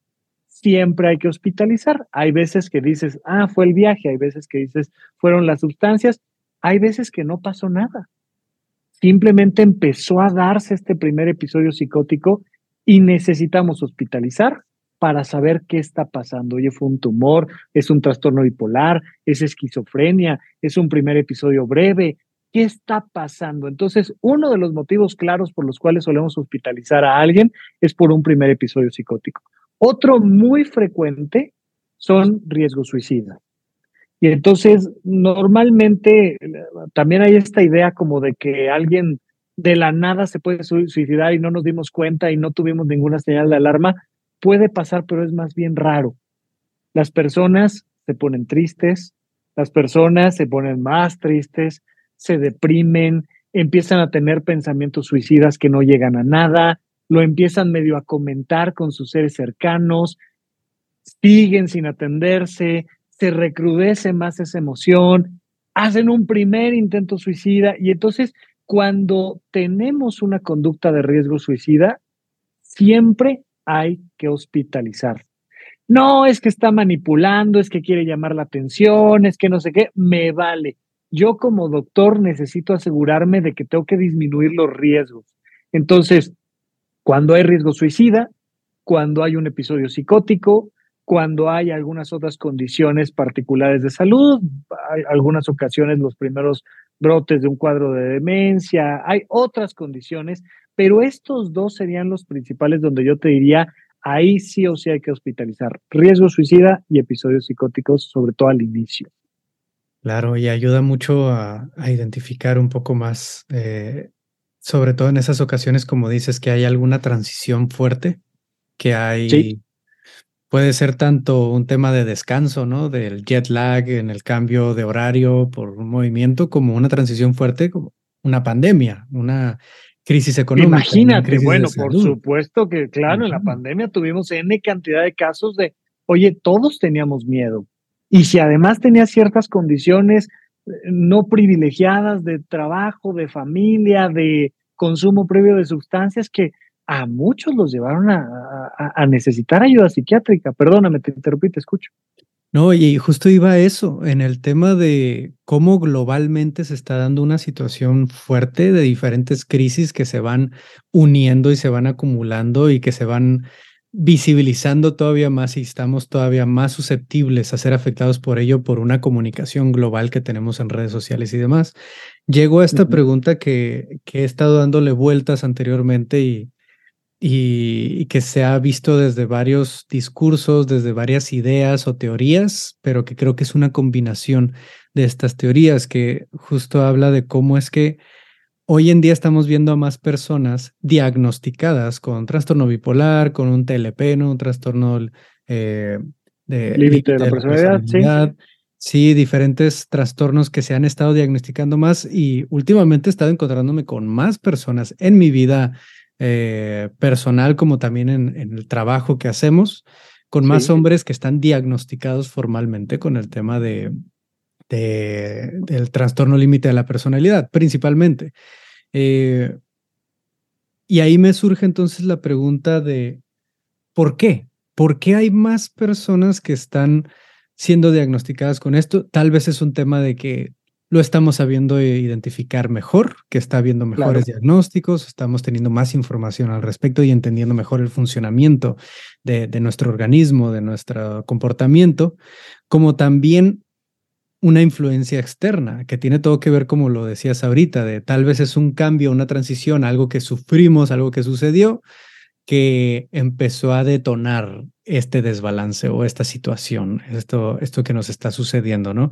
siempre hay que hospitalizar. Hay veces que dices, ah, fue el viaje, hay veces que dices, fueron las sustancias, hay veces que no pasó nada. Simplemente empezó a darse este primer episodio psicótico y necesitamos hospitalizar para saber qué está pasando. Oye, fue un tumor, es un trastorno bipolar, es esquizofrenia, es un primer episodio breve. ¿Qué está pasando? Entonces, uno de los motivos claros por los cuales solemos hospitalizar a alguien es por un primer episodio psicótico. Otro muy frecuente son riesgos suicidas. Y entonces, normalmente también hay esta idea como de que alguien de la nada se puede suicidar y no nos dimos cuenta y no tuvimos ninguna señal de alarma. Puede pasar, pero es más bien raro. Las personas se ponen tristes, las personas se ponen más tristes, se deprimen, empiezan a tener pensamientos suicidas que no llegan a nada, lo empiezan medio a comentar con sus seres cercanos, siguen sin atenderse, se recrudece más esa emoción, hacen un primer intento suicida y entonces cuando tenemos una conducta de riesgo suicida, siempre hay que hospitalizar. No, es que está manipulando, es que quiere llamar la atención, es que no sé qué, me vale. Yo como doctor necesito asegurarme de que tengo que disminuir los riesgos. Entonces, cuando hay riesgo suicida, cuando hay un episodio psicótico, cuando hay algunas otras condiciones particulares de salud, hay algunas ocasiones los primeros brotes de un cuadro de demencia, hay otras condiciones, pero estos dos serían los principales donde yo te diría, ahí sí o sí hay que hospitalizar. Riesgo suicida y episodios psicóticos, sobre todo al inicio. Claro, y ayuda mucho a, identificar un poco más, eh, sobre todo en esas ocasiones, como dices, que hay alguna transición fuerte, que hay, puede ser tanto un tema de descanso, ¿no? Del jet lag en el cambio de horario por un movimiento, como una transición fuerte, como una pandemia, una crisis económica. Imagínate, bueno, por supuesto que, claro, en la pandemia tuvimos N cantidad de casos de, oye, todos teníamos miedo. Y si además tenía ciertas condiciones no privilegiadas de trabajo, de familia, de consumo previo de sustancias, que a muchos los llevaron a, a necesitar ayuda psiquiátrica. Perdóname, te interrumpí, te escucho. No, y justo iba a eso, en el tema de cómo globalmente se está dando una situación fuerte de diferentes crisis que se van uniendo y se van acumulando y que se van visibilizando todavía más y estamos todavía más susceptibles a ser afectados por ello por una comunicación global que tenemos en redes sociales y demás. Llego a esta pregunta que, que he estado dándole vueltas anteriormente y, y, que se ha visto desde varios discursos, desde varias ideas o teorías, pero que creo que es una combinación de estas teorías que justo habla de cómo es que hoy en día estamos viendo a más personas diagnosticadas con trastorno bipolar, con un TLP, ¿no? un trastorno eh, de límite de la personalidad, Sí, diferentes trastornos que se han estado diagnosticando más y últimamente he estado encontrándome con más personas en mi vida eh, personal como también en, el trabajo que hacemos, con más hombres que están diagnosticados formalmente con el tema de, del trastorno límite de la personalidad, principalmente. Eh, y ahí me surge entonces la pregunta de, ¿por qué? ¿Por qué hay más personas que están siendo diagnosticadas con esto? Tal vez es un tema de que lo estamos sabiendo identificar mejor, que está habiendo mejores diagnósticos, estamos teniendo más información al respecto y entendiendo mejor el funcionamiento de, nuestro organismo, de nuestro comportamiento, como también una influencia externa que tiene todo que ver, como lo decías ahorita, de tal vez es un cambio, una transición, algo que sufrimos, algo que sucedió, que empezó a detonar este desbalance o esta situación, esto, esto que nos está sucediendo, ¿no?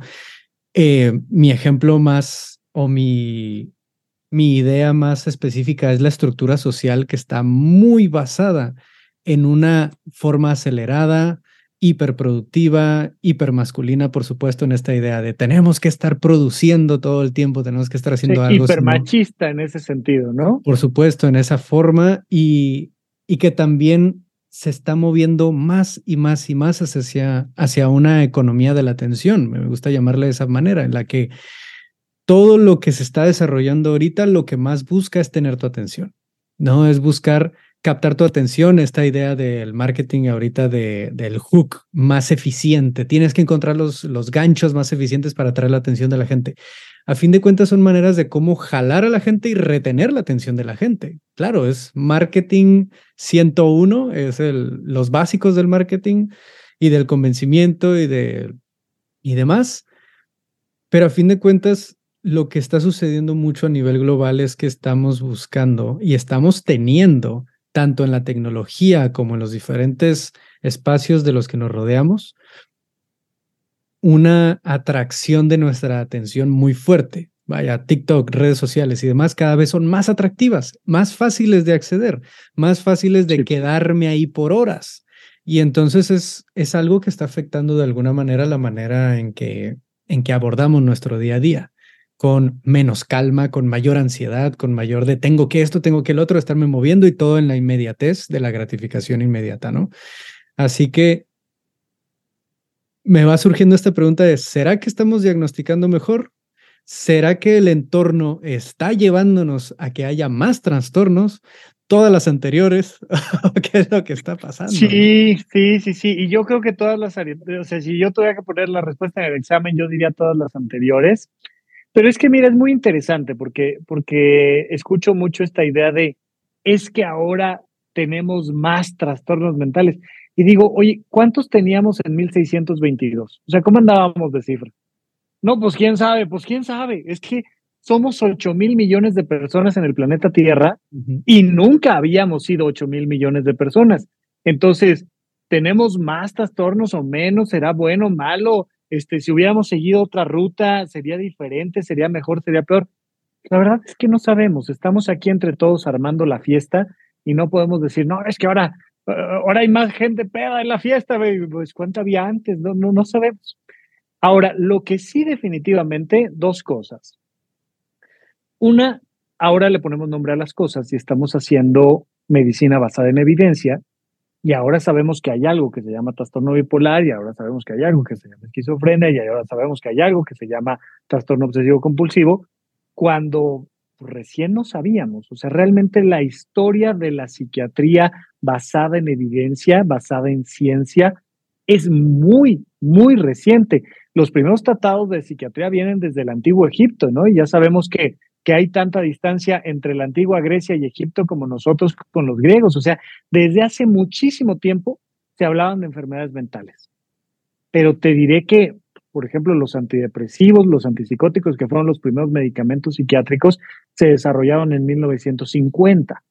Eh, mi ejemplo más o mi, mi idea más específica es la estructura social que está muy basada en una forma acelerada, hiperproductiva, hipermasculina, por supuesto, en esta idea de tenemos que estar produciendo todo el tiempo, tenemos que estar haciendo algo. Hipermachista en ese sentido, ¿no? Por supuesto, en esa forma y, y que también se está moviendo más y más y más hacia, hacia una economía de la atención, me gusta llamarle de esa manera, en la que todo lo que se está desarrollando ahorita, lo que más busca es tener tu atención, ¿no? Es buscar captar tu atención, esta idea del marketing ahorita de, del hook más eficiente. Tienes que encontrar los, los ganchos más eficientes para atraer la atención de la gente a fin de cuentas son maneras de cómo jalar a la gente y retener la atención de la gente. Claro, es marketing 101, es el, los básicos del marketing y del convencimiento y, de, y demás. Pero a fin de cuentas, lo que está sucediendo mucho a nivel global es que estamos buscando y estamos teniendo, tanto en la tecnología como en los diferentes espacios de los que nos rodeamos, una atracción de nuestra atención muy fuerte. Vaya, TikTok, redes sociales y demás cada vez son más atractivas, más fáciles de acceder, más fáciles de quedarme ahí por horas. Y entonces es, es algo que está afectando de alguna manera la manera en que, en que abordamos nuestro día a día, con menos calma, con mayor ansiedad, con mayor de tengo que esto, tengo que el otro, estarme moviendo y todo en la inmediatez de la gratificación inmediata, ¿no? Así que me va surgiendo esta pregunta de, ¿será que estamos diagnosticando mejor? ¿Será que el entorno está llevándonos a que haya más trastornos? Todas las anteriores, [laughs] ¿qué es lo que está pasando? Sí, sí, sí, sí. Y yo creo que todas las, o sea, si yo tuviera que poner la respuesta en el examen, yo diría todas las anteriores. Pero es que, mira, es muy interesante porque, porque escucho mucho esta idea de, es que ahora tenemos más trastornos mentales. Y digo, oye, ¿cuántos teníamos en 1622? O sea, ¿cómo andábamos de cifra? No, pues quién sabe, pues quién sabe. Es que somos 8 mil millones de personas en el planeta Tierra y nunca habíamos sido 8 mil millones de personas. Entonces, ¿tenemos más trastornos o menos? ¿Será bueno o malo? Este, si hubiéramos seguido otra ruta, ¿sería diferente? ¿Sería mejor? ¿Sería peor? La verdad es que no sabemos. Estamos aquí entre todos armando la fiesta y no podemos decir, no, es que ahora, ahora hay más gente peda en la fiesta. Pues, ¿cuánto había antes? No, no, no sabemos. Ahora, lo que sí definitivamente, dos cosas. Una, ahora le ponemos nombre a las cosas y estamos haciendo medicina basada en evidencia y ahora sabemos que hay algo que se llama trastorno bipolar y ahora sabemos que hay algo que se llama esquizofrenia y ahora sabemos que hay algo que se llama trastorno obsesivo compulsivo cuando recién no sabíamos. O sea, realmente la historia de la psiquiatría basada en evidencia, basada en ciencia, es muy, muy reciente los primeros tratados de psiquiatría vienen desde el antiguo Egipto, ¿no? Y ya sabemos que, que hay tanta distancia entre la antigua Grecia y Egipto como nosotros con los griegos. O sea, desde hace muchísimo tiempo se hablaban de enfermedades mentales. Pero te diré que, por ejemplo, los antidepresivos, los antipsicóticos, que fueron los primeros medicamentos psiquiátricos, se desarrollaron en 1950.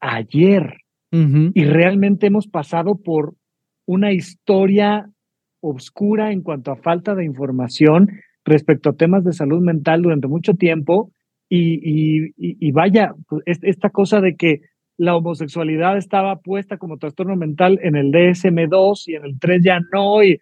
Ayer. Y realmente hemos pasado por una historia obscura en cuanto a falta de información respecto a temas de salud mental durante mucho tiempo y, vaya, pues, esta cosa de que la homosexualidad estaba puesta como trastorno mental en el DSM2 y en el 3 ya no, y,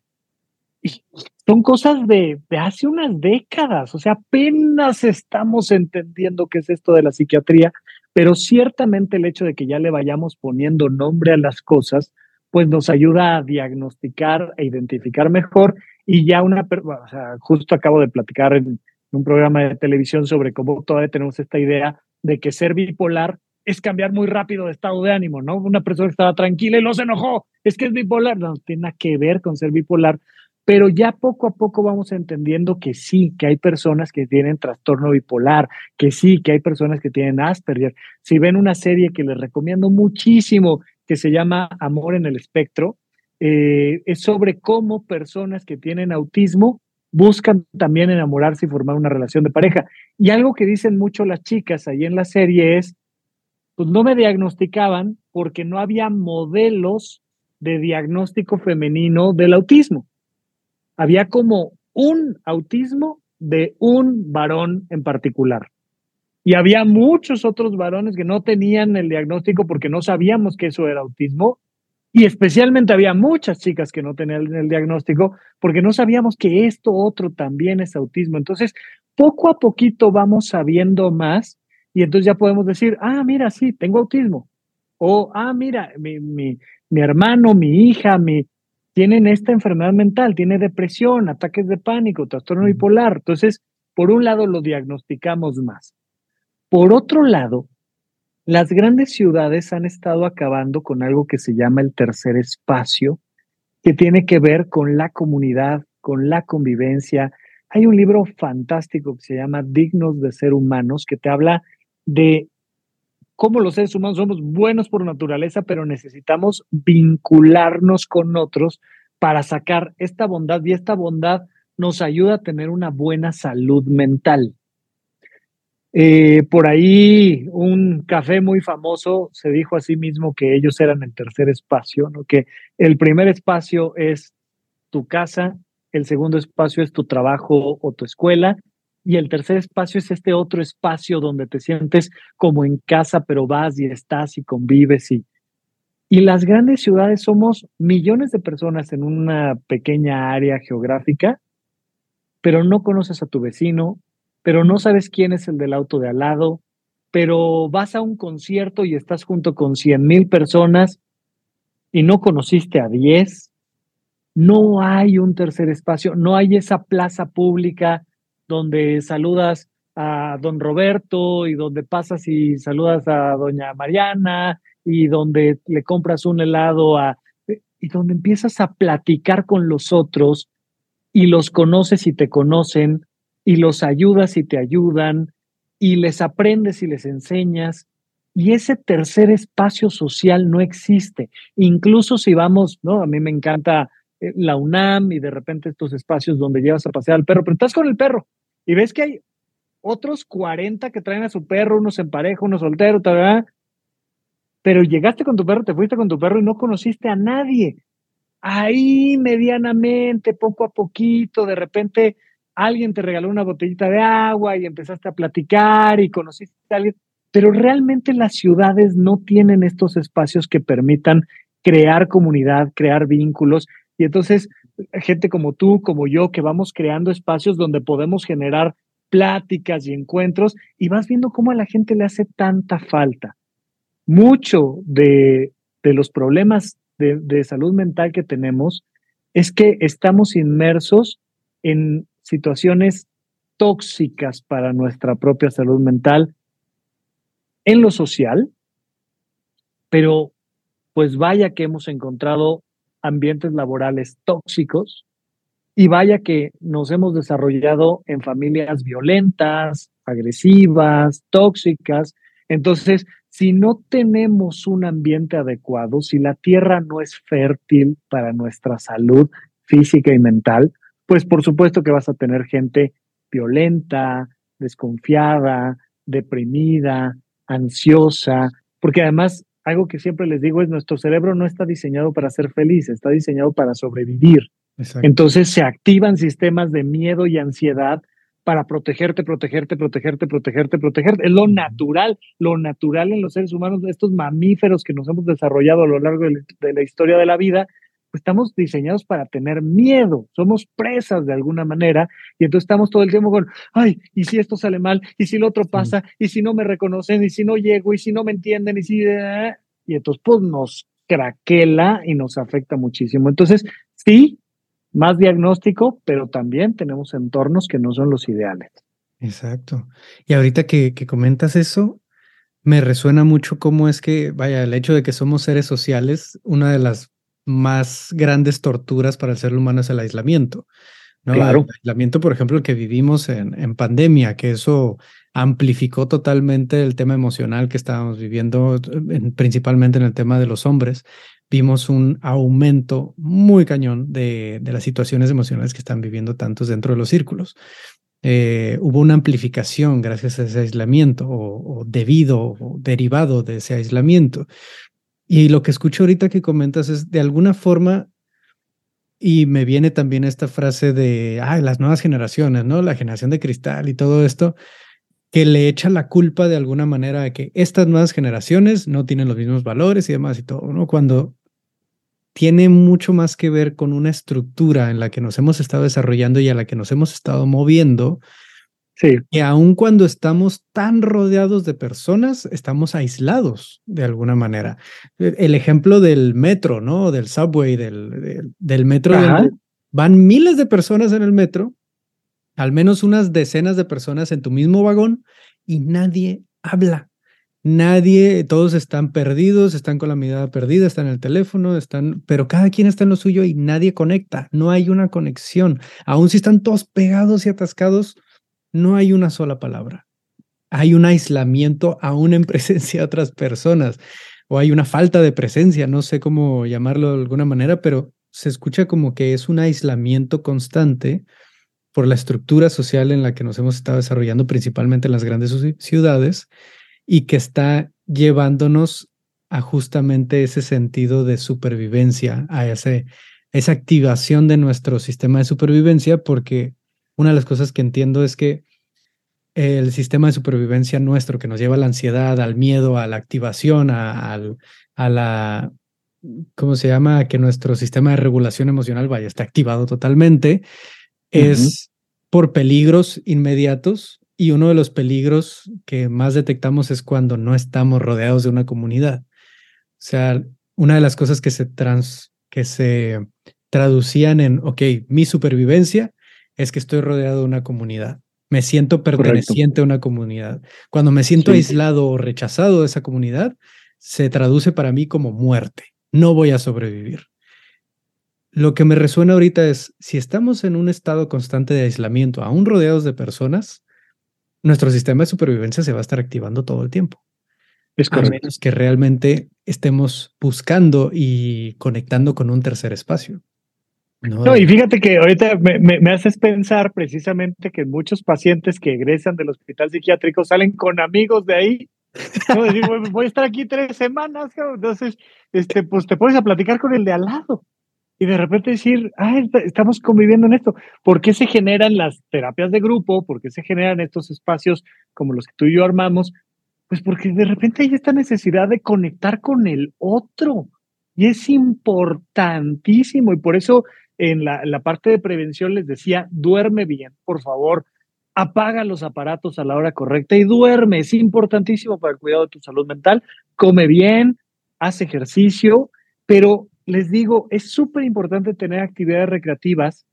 son cosas de, de, hace unas décadas, o sea, apenas estamos entendiendo qué es esto de la psiquiatría, pero ciertamente el hecho de que ya le vayamos poniendo nombre a las cosas, pues nos ayuda a diagnosticar e identificar mejor y ya una, o sea, justo acabo de platicar en un programa de televisión sobre cómo todavía tenemos esta idea de que ser bipolar es cambiar muy rápido de estado de ánimo, ¿no? Una persona estaba tranquila y no se enojó, es que es bipolar, no tiene nada que ver con ser bipolar, pero ya poco a poco vamos entendiendo que sí, que hay personas que tienen trastorno bipolar, que sí, que hay personas que tienen Asperger. Si ven una serie que les recomiendo muchísimo, que se llama Amor en el Espectro. Eh, es sobre cómo personas que tienen autismo buscan también enamorarse y formar una relación de pareja. Y algo que dicen mucho las chicas ahí en la serie es, pues no me diagnosticaban porque no había modelos de diagnóstico femenino del autismo. Había como un autismo de un varón en particular. Y había muchos otros varones que no tenían el diagnóstico porque no sabíamos que eso era autismo. Y especialmente había muchas chicas que no tenían el diagnóstico porque no sabíamos que esto otro también es autismo. Entonces, poco a poquito vamos sabiendo más y entonces ya podemos decir, ah, mira, sí, tengo autismo. O, ah, mira, mi, mi, mi hermano, mi hija, mi, tienen esta enfermedad mental, tiene depresión, ataques de pánico, trastorno bipolar. Entonces, por un lado lo diagnosticamos más. Por otro lado, las grandes ciudades han estado acabando con algo que se llama el tercer espacio, que tiene que ver con la comunidad, con la convivencia. Hay un libro fantástico que se llama Dignos de ser humanos, que te habla de cómo los seres humanos somos buenos por naturaleza, pero necesitamos vincularnos con otros para sacar esta bondad y esta bondad nos ayuda a tener una buena salud mental. Eh, por ahí un café muy famoso se dijo a sí mismo que ellos eran el tercer espacio, ¿no? que el primer espacio es tu casa, el segundo espacio es tu trabajo o tu escuela y el tercer espacio es este otro espacio donde te sientes como en casa, pero vas y estás y convives y, y las grandes ciudades somos millones de personas en una pequeña área geográfica, pero no conoces a tu vecino, pero no sabes quién es el del auto de al lado, pero vas a un concierto y estás junto con cien mil personas y no conociste a diez, no hay un tercer espacio, no hay esa plaza pública donde saludas a don Roberto y donde pasas y saludas a doña Mariana y donde le compras un helado a y donde empiezas a platicar con los otros y los conoces y te conocen y los ayudas y te ayudan y les aprendes y les enseñas. Y ese tercer espacio social no existe. Incluso si vamos, ¿no? A mí me encanta eh, la UNAM y de repente estos espacios donde llevas a pasear al perro, pero estás con el perro y ves que hay otros 40 que traen a su perro, unos en pareja, unos solteros, ¿verdad? Pero llegaste con tu perro, te fuiste con tu perro y no conociste a nadie. Ahí medianamente, poco a poquito, de repente alguien te regaló una botellita de agua y empezaste a platicar y conociste a alguien, pero realmente las ciudades no tienen estos espacios que permitan crear comunidad, crear vínculos. Y entonces, gente como tú, como yo, que vamos creando espacios donde podemos generar pláticas y encuentros y vas viendo cómo a la gente le hace tanta falta. Mucho de, de los problemas de, de salud mental que tenemos es que estamos inmersos en situaciones tóxicas para nuestra propia salud mental en lo social, pero pues vaya que hemos encontrado ambientes laborales tóxicos y vaya que nos hemos desarrollado en familias violentas, agresivas, tóxicas. Entonces, si no tenemos un ambiente adecuado, si la tierra no es fértil para nuestra salud física y mental, pues por supuesto que vas a tener gente violenta, desconfiada, deprimida, ansiosa, porque además algo que siempre les digo es nuestro cerebro no está diseñado para ser feliz, está diseñado para sobrevivir. Entonces se activan sistemas de miedo y ansiedad para protegerte, protegerte, protegerte, protegerte, protegerte. Es lo natural, lo natural en los seres humanos, estos mamíferos que nos hemos desarrollado a lo largo de la historia de la vida, estamos diseñados para tener miedo, somos presas de alguna manera y entonces estamos todo el tiempo con, ay, y si esto sale mal, y si lo otro pasa, y si no me reconocen, y si no llego, y si no me entienden, y si... Eh", y entonces pues nos craquela y nos afecta muchísimo. Entonces, sí, más diagnóstico, pero también tenemos entornos que no son los ideales. Exacto. Y ahorita que, que comentas eso, me resuena mucho cómo es que, vaya, el hecho de que somos seres sociales, una de las más grandes torturas para el ser humano es el aislamiento. ¿no? Claro. El aislamiento, por ejemplo, el que vivimos en, en pandemia, que eso amplificó totalmente el tema emocional que estábamos viviendo, principalmente en el tema de los hombres. Vimos un aumento muy cañón de, de las situaciones emocionales que están viviendo tantos dentro de los círculos. Eh, hubo una amplificación gracias a ese aislamiento o, o debido o derivado de ese aislamiento. Y lo que escucho ahorita que comentas es de alguna forma, y me viene también esta frase de, ay, las nuevas generaciones, ¿no? La generación de cristal y todo esto, que le echa la culpa de alguna manera de que estas nuevas generaciones no tienen los mismos valores y demás y todo, ¿no? Cuando tiene mucho más que ver con una estructura en la que nos hemos estado desarrollando y a la que nos hemos estado moviendo, Sí. Y aun cuando estamos tan rodeados de personas, estamos aislados de alguna manera. E, el ejemplo del metro, ¿no? Del subway, del, del, metro. Van miles de personas en el metro, al menos unas decenas de personas en tu mismo vagón y nadie habla. Nadie, todos están perdidos, están con la mirada perdida, están en el teléfono, están, pero cada quien está en lo suyo y nadie conecta. No hay una conexión. Aun si están todos pegados y atascados, no hay una sola palabra. Hay un aislamiento aún en [laughs] presencia de otras personas o hay una falta de presencia, no sé cómo llamarlo de alguna manera, pero se escucha como que es un aislamiento constante por la estructura social en la que nos hemos estado desarrollando, principalmente en las grandes ciudades, y que está llevándonos a justamente ese sentido de supervivencia, a ese, esa activación de nuestro sistema de supervivencia, porque una de las cosas que entiendo es que el sistema de supervivencia nuestro que nos lleva a la ansiedad, al miedo, a la activación, a, a la, ¿cómo se llama? que nuestro sistema de regulación emocional vaya, está activado totalmente, es por peligros inmediatos y uno de los peligros que más detectamos es cuando no estamos rodeados de una comunidad. O sea, una de las cosas que se, trans, que se traducían en, ok, mi supervivencia es que estoy rodeado de una comunidad. Me siento perteneciente a una comunidad. Cuando me siento aislado o rechazado de esa comunidad, se traduce para mí como muerte. No voy a sobrevivir. Lo que me resuena ahorita es, si estamos en un estado constante de aislamiento, aún rodeados de personas, nuestro sistema de supervivencia se va a estar activando todo el tiempo. Es correcto. A menos que realmente estemos buscando y conectando con un tercer espacio. No, y fíjate que ahorita me, haces pensar precisamente que muchos pacientes que egresan del hospital psiquiátrico salen con amigos de ahí. voy a estar aquí tres semanas, entonces, este, pues te pones a platicar con el de al lado y de repente decir, ah, estamos conviviendo en esto. ¿Por qué se generan las terapias de grupo? ¿Por qué se generan estos espacios como los que tú y yo armamos? Pues porque de repente hay esta necesidad de conectar con el otro. Y es importantísimo. Y por eso en la, parte de prevención les decía, duerme bien, por favor, apaga los aparatos a la hora correcta y duerme. Es importantísimo para el cuidado de tu salud mental. Come bien, haz ejercicio, pero les digo, es súper importante tener actividades recreativas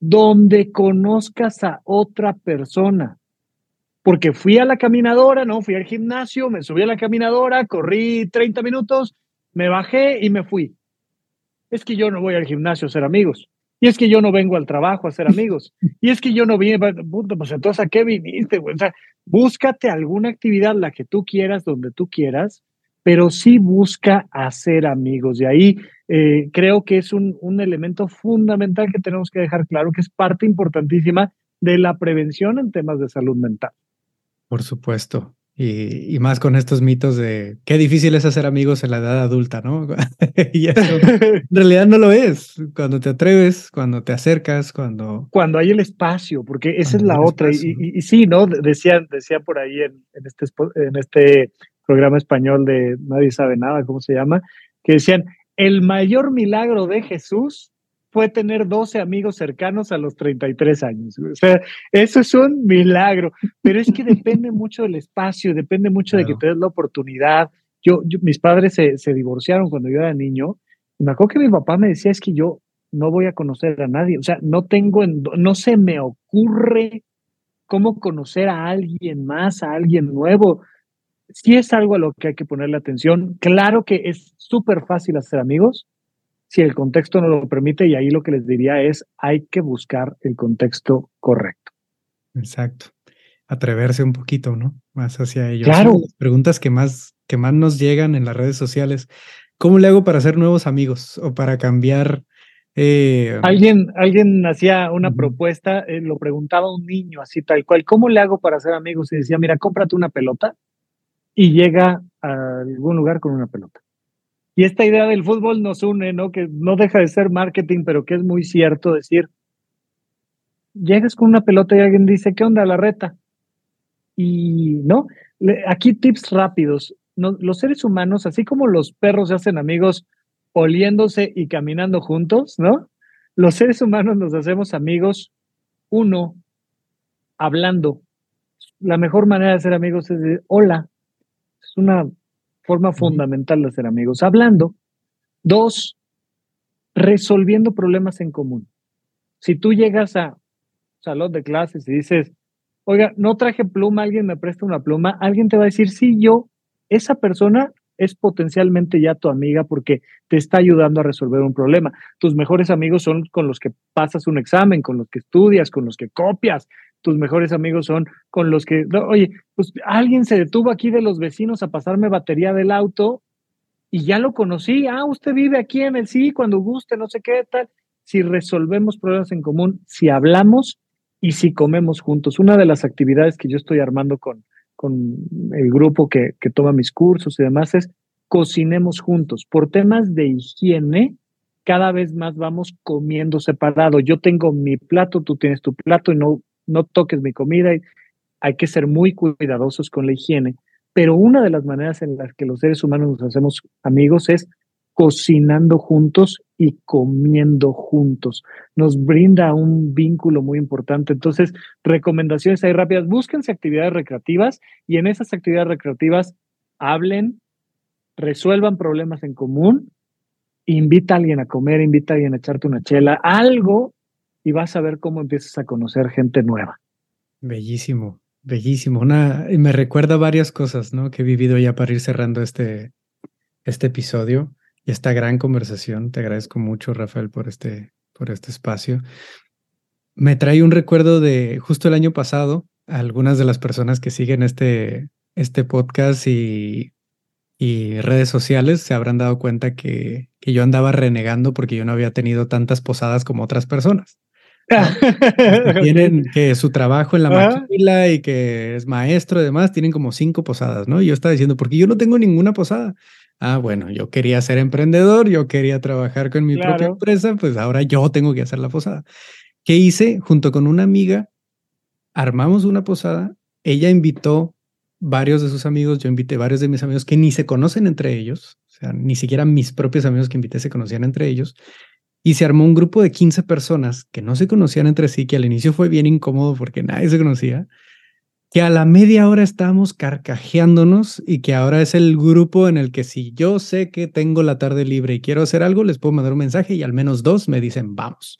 donde conozcas a otra persona. Porque fui a la caminadora, no, fui al gimnasio, me subí a la caminadora, corrí 30 minutos, me bajé y me fui. Es que yo no voy al gimnasio a ser amigos. Y es que yo no vengo al trabajo a ser amigos. [laughs] Y es que yo no vine, pues entonces ¿a qué viniste? O sea, búscate alguna actividad, la que tú quieras, donde tú quieras, pero sí busca hacer amigos. Y ahí eh, creo que es un, un elemento fundamental que tenemos que dejar claro, que es parte importantísima de la prevención en temas de salud mental. Por supuesto. Y, y, más con estos mitos de qué difícil es hacer amigos en la edad adulta, ¿no? [laughs] y eso [laughs] en realidad no lo es. Cuando te atreves, cuando te acercas, cuando... Cuando hay el espacio, porque esa es la otra. Y, y, sí, ¿no? Decía, decía por ahí en, en, este, en este programa español de Nadie sabe nada, ¿cómo se llama? Que decían, el mayor milagro de Jesús fue tener 12 amigos cercanos a los 33 años. O sea, eso es un milagro, pero es que [laughs] depende mucho del espacio, depende mucho de que te des la oportunidad. Yo, mis padres se, se, divorciaron cuando yo era niño, y me acuerdo que mi papá me decía, es que yo no voy a conocer a nadie, o sea, no tengo, no se me ocurre cómo conocer a alguien más, a alguien nuevo si es algo a lo que hay que ponerle atención. Claro que es súper fácil hacer amigos si el contexto no lo permite y ahí lo que les diría es hay que buscar el contexto correcto. Exacto. Atreverse un poquito, ¿no? Más hacia ellos. Claro. Las preguntas que más, que más nos llegan en las redes sociales. ¿Cómo le hago para hacer nuevos amigos o para cambiar? Eh, alguien, alguien hacía una propuesta, eh, lo preguntaba un niño así tal cual, ¿cómo le hago para hacer amigos? Y decía, mira, cómprate una pelota y llega a algún lugar con una pelota. Y esta idea del fútbol nos une, ¿no? Que no deja de ser marketing, pero que es muy cierto decir, llegas con una pelota y alguien dice, ¿qué onda la reta? Y, ¿no? Aquí tips rápidos. los seres humanos, así como los perros se hacen amigos oliéndose y caminando juntos, ¿no? Los seres humanos nos hacemos amigos, uno, hablando. La mejor manera de ser amigos es decir, hola, una forma fundamental de ser amigos. Hablando. Dos, resolviendo problemas en común. Si tú llegas a salón de clases y dices, oiga, no traje pluma, alguien me presta una pluma, alguien te va a decir, sí, yo, esa persona es potencialmente ya tu amiga porque te está ayudando a resolver un problema. Tus mejores amigos son con los que pasas un examen, con los que estudias, con los que copias, tus mejores amigos son con los que, oye, pues alguien se detuvo aquí de los vecinos a pasarme batería del auto y ya lo conocí, ah, usted vive aquí en el sí, cuando guste, no sé qué tal. Si resolvemos problemas en común, si hablamos, y si comemos juntos. Una de las actividades que yo estoy armando con, con el grupo que, que toma mis cursos y demás es cocinemos juntos. Por temas de higiene, cada vez más vamos comiendo separado. Yo tengo mi plato, tú tienes tu plato y no, no toques mi comida. Hay que ser muy cuidadosos con la higiene. Pero una de las maneras en las que los seres humanos nos hacemos amigos es cocinando juntos y comiendo juntos. Nos brinda un vínculo muy importante. Entonces, recomendaciones ahí rápidas. Búsquense actividades recreativas y en esas actividades recreativas hablen, resuelvan problemas en común, invita a alguien a comer, invita a alguien a echarte una chela, algo, y vas a ver cómo empiezas a conocer gente nueva. Bellísimo. Bellísimo. Una, y me recuerda varias cosas, ¿no? Que he vivido ya para ir cerrando este, este episodio y esta gran conversación. Te agradezco mucho, Rafael, por este, por este espacio. Me trae un recuerdo de justo el año pasado, algunas de las personas que siguen este, este podcast y, y redes sociales se habrán dado cuenta que, que yo andaba renegando porque yo no había tenido tantas posadas como otras personas. [laughs] tienen [laughs] que su trabajo en la maquila y que es maestro y demás, tienen como cinco posadas, ¿no? Y yo estaba diciendo, porque yo no tengo ninguna posada. Ah, bueno, yo quería ser emprendedor, yo quería trabajar con mi propia empresa, pues ahora yo tengo que hacer la posada. ¿Qué hice? Junto con una amiga, armamos una posada, ella invitó varios de sus amigos, yo invité varios de mis amigos que ni se conocen entre ellos, o sea, ni siquiera mis propios amigos que invité se conocían entre ellos, y se armó un grupo de 15 personas que no se conocían entre sí, que al inicio fue bien incómodo porque nadie se conocía, que a la media hora estábamos carcajeándonos y que ahora es el grupo en el que si yo sé que tengo la tarde libre y quiero hacer algo, les puedo mandar un mensaje y al menos dos me dicen vamos,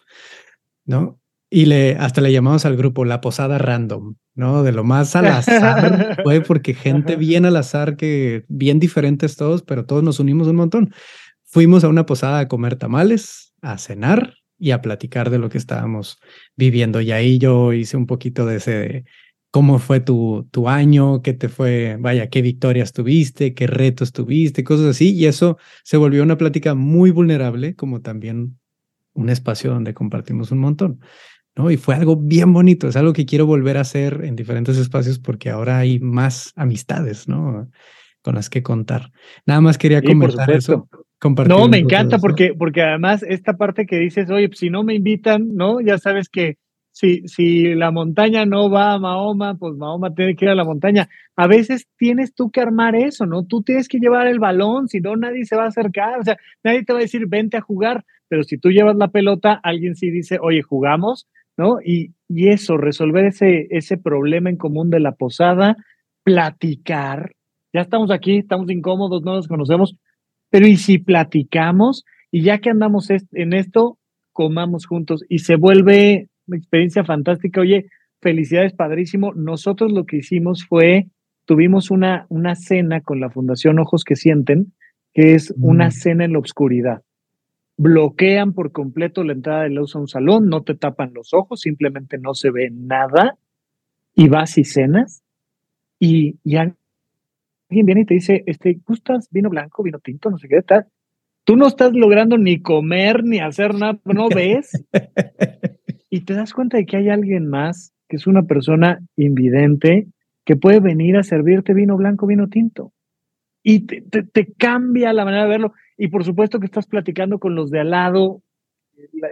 ¿no? Y le, hasta le llamamos al grupo la posada random, ¿no? De lo más al azar, [laughs] fue porque gente bien al azar, que bien diferentes todos, pero todos nos unimos un montón. Fuimos a una posada a comer tamales, a cenar y a platicar de lo que estábamos viviendo. Y ahí yo hice un poquito de ese, cómo fue tu, tu año, qué te fue, vaya, qué victorias tuviste, qué retos tuviste, cosas así. Y eso se volvió una plática muy vulnerable, como también un espacio donde compartimos un montón. ¿no? Y fue algo bien bonito, es algo que quiero volver a hacer en diferentes espacios porque ahora hay más amistades, ¿no? Con las que contar. Nada más quería comentar eso no, me encanta porque, porque además esta parte que dices, oye, pues, si no me invitan, ¿no? Ya sabes que si, si la montaña no va a Mahoma, pues Mahoma tiene que ir a la montaña. A veces tienes tú que armar eso, ¿no? Tú tienes que llevar el balón, si no nadie se va a acercar, o sea, nadie te va a decir, vente a jugar, pero si tú llevas la pelota, alguien sí dice, oye, jugamos, ¿no? Y, y eso, resolver ese, ese problema en común de la posada, platicar, ya estamos aquí, estamos incómodos, no nos conocemos, pero ¿y si platicamos? Y ya que andamos en esto, comamos juntos y se vuelve una experiencia fantástica. Oye, felicidades, padrísimo. Nosotros lo que hicimos fue, tuvimos una, una cena con la Fundación Ojos que Sienten, que es una cena en la oscuridad. Bloquean por completo la entrada de luz a un salón, no te tapan los ojos, simplemente no se ve nada y vas y cenas y ya alguien viene y te dice, este, ¿gustas vino blanco, vino tinto, no sé qué tal? Tú no estás logrando ni comer ni hacer nada, no [laughs] ves. y te das cuenta de que hay alguien más, que es una persona invidente, que puede venir a servirte vino blanco, vino tinto. Y te, cambia la manera de verlo. Y por supuesto que estás platicando con los de al lado.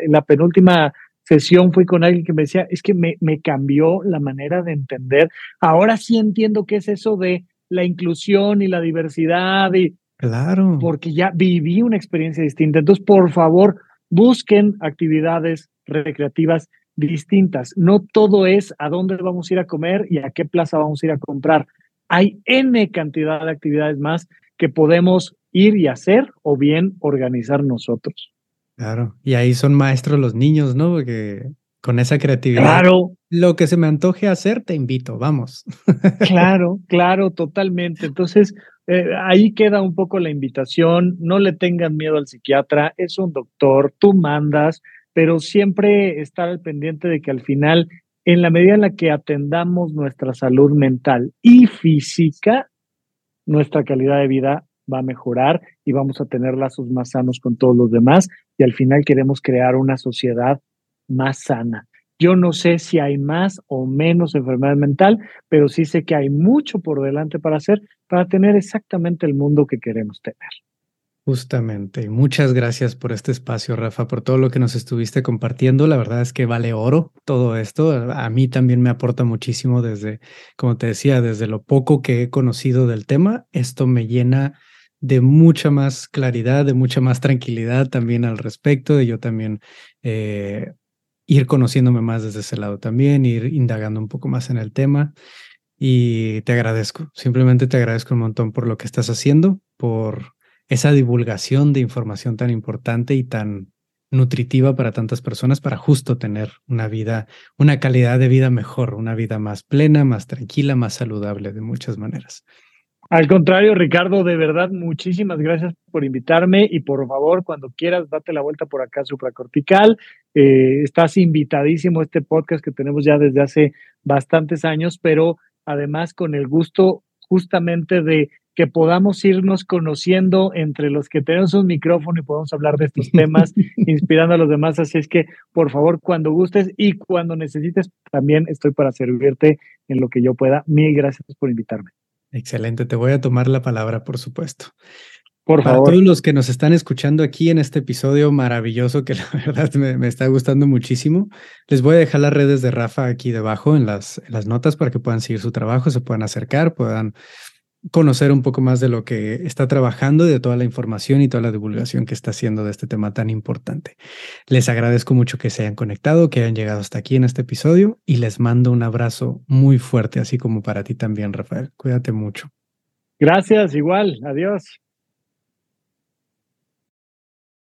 En la, penúltima sesión fui con alguien que me decía, es que me, me cambió la manera de entender. Ahora sí entiendo qué es eso de la inclusión y la diversidad y claro. porque ya viví una experiencia distinta. Entonces por favor busquen actividades recreativas distintas. No todo es a dónde vamos a ir a comer y a qué plaza vamos a ir a comprar. Hay n cantidad de actividades más que podemos ir y hacer o bien organizar nosotros. Claro. Y ahí son maestros los niños no porque con esa creatividad. Claro. Lo que se me antoje hacer, te invito, vamos. [laughs] Claro, claro, totalmente. Entonces, eh, ahí queda un poco la invitación. No le tengan miedo al psiquiatra, es un doctor, tú mandas, pero siempre estar al pendiente de que al final, en la medida en la que atendamos nuestra salud mental y física, nuestra calidad de vida va a mejorar y vamos a tener lazos más sanos con todos los demás y al final queremos crear una sociedad más sana. Yo no sé si hay más o menos enfermedad mental, pero sí sé que hay mucho por delante para hacer, para tener exactamente el mundo que queremos tener. Justamente. Muchas gracias por este espacio, Rafa, por todo lo que nos estuviste compartiendo. La verdad es que vale oro todo esto. A mí también me aporta muchísimo desde, como te decía, desde lo poco que he conocido del tema. Esto me llena de mucha más claridad, de mucha más tranquilidad también al respecto, de yo también eh, ir conociéndome más desde ese lado también, ir indagando un poco más en el tema. Y te agradezco, simplemente te agradezco un montón por lo que estás haciendo, por esa divulgación de información tan importante y tan nutritiva para tantas personas para justo tener una vida, una calidad de vida mejor, una vida más plena, más tranquila, más saludable de muchas maneras. Al contrario, Ricardo, de verdad, muchísimas gracias por invitarme y por favor, cuando quieras, date la vuelta por acá supracortical. Eh, estás invitadísimo a este podcast que tenemos ya desde hace bastantes años, pero además con el gusto justamente de que podamos irnos conociendo entre los que tenemos un micrófono y podamos hablar de estos temas, [laughs] inspirando a los demás. Así es que, por favor, cuando gustes y cuando necesites, también estoy para servirte en lo que yo pueda. Mil gracias por invitarme. Excelente, te voy a tomar la palabra, por supuesto. Por Para favor. todos los que nos están escuchando aquí en este episodio maravilloso, que [laughs] la verdad me, me, está gustando muchísimo, les voy a dejar las redes de Rafa aquí debajo en las, en las notas para que puedan seguir su trabajo, se puedan acercar, puedan conocer un poco más de lo que está trabajando y de toda la información y toda la divulgación que está haciendo de este tema tan importante. Les agradezco mucho que se hayan conectado, que hayan llegado hasta aquí en este episodio y les mando un abrazo muy fuerte, así como para ti también, Rafael. Cuídate mucho. Gracias, igual. Adiós.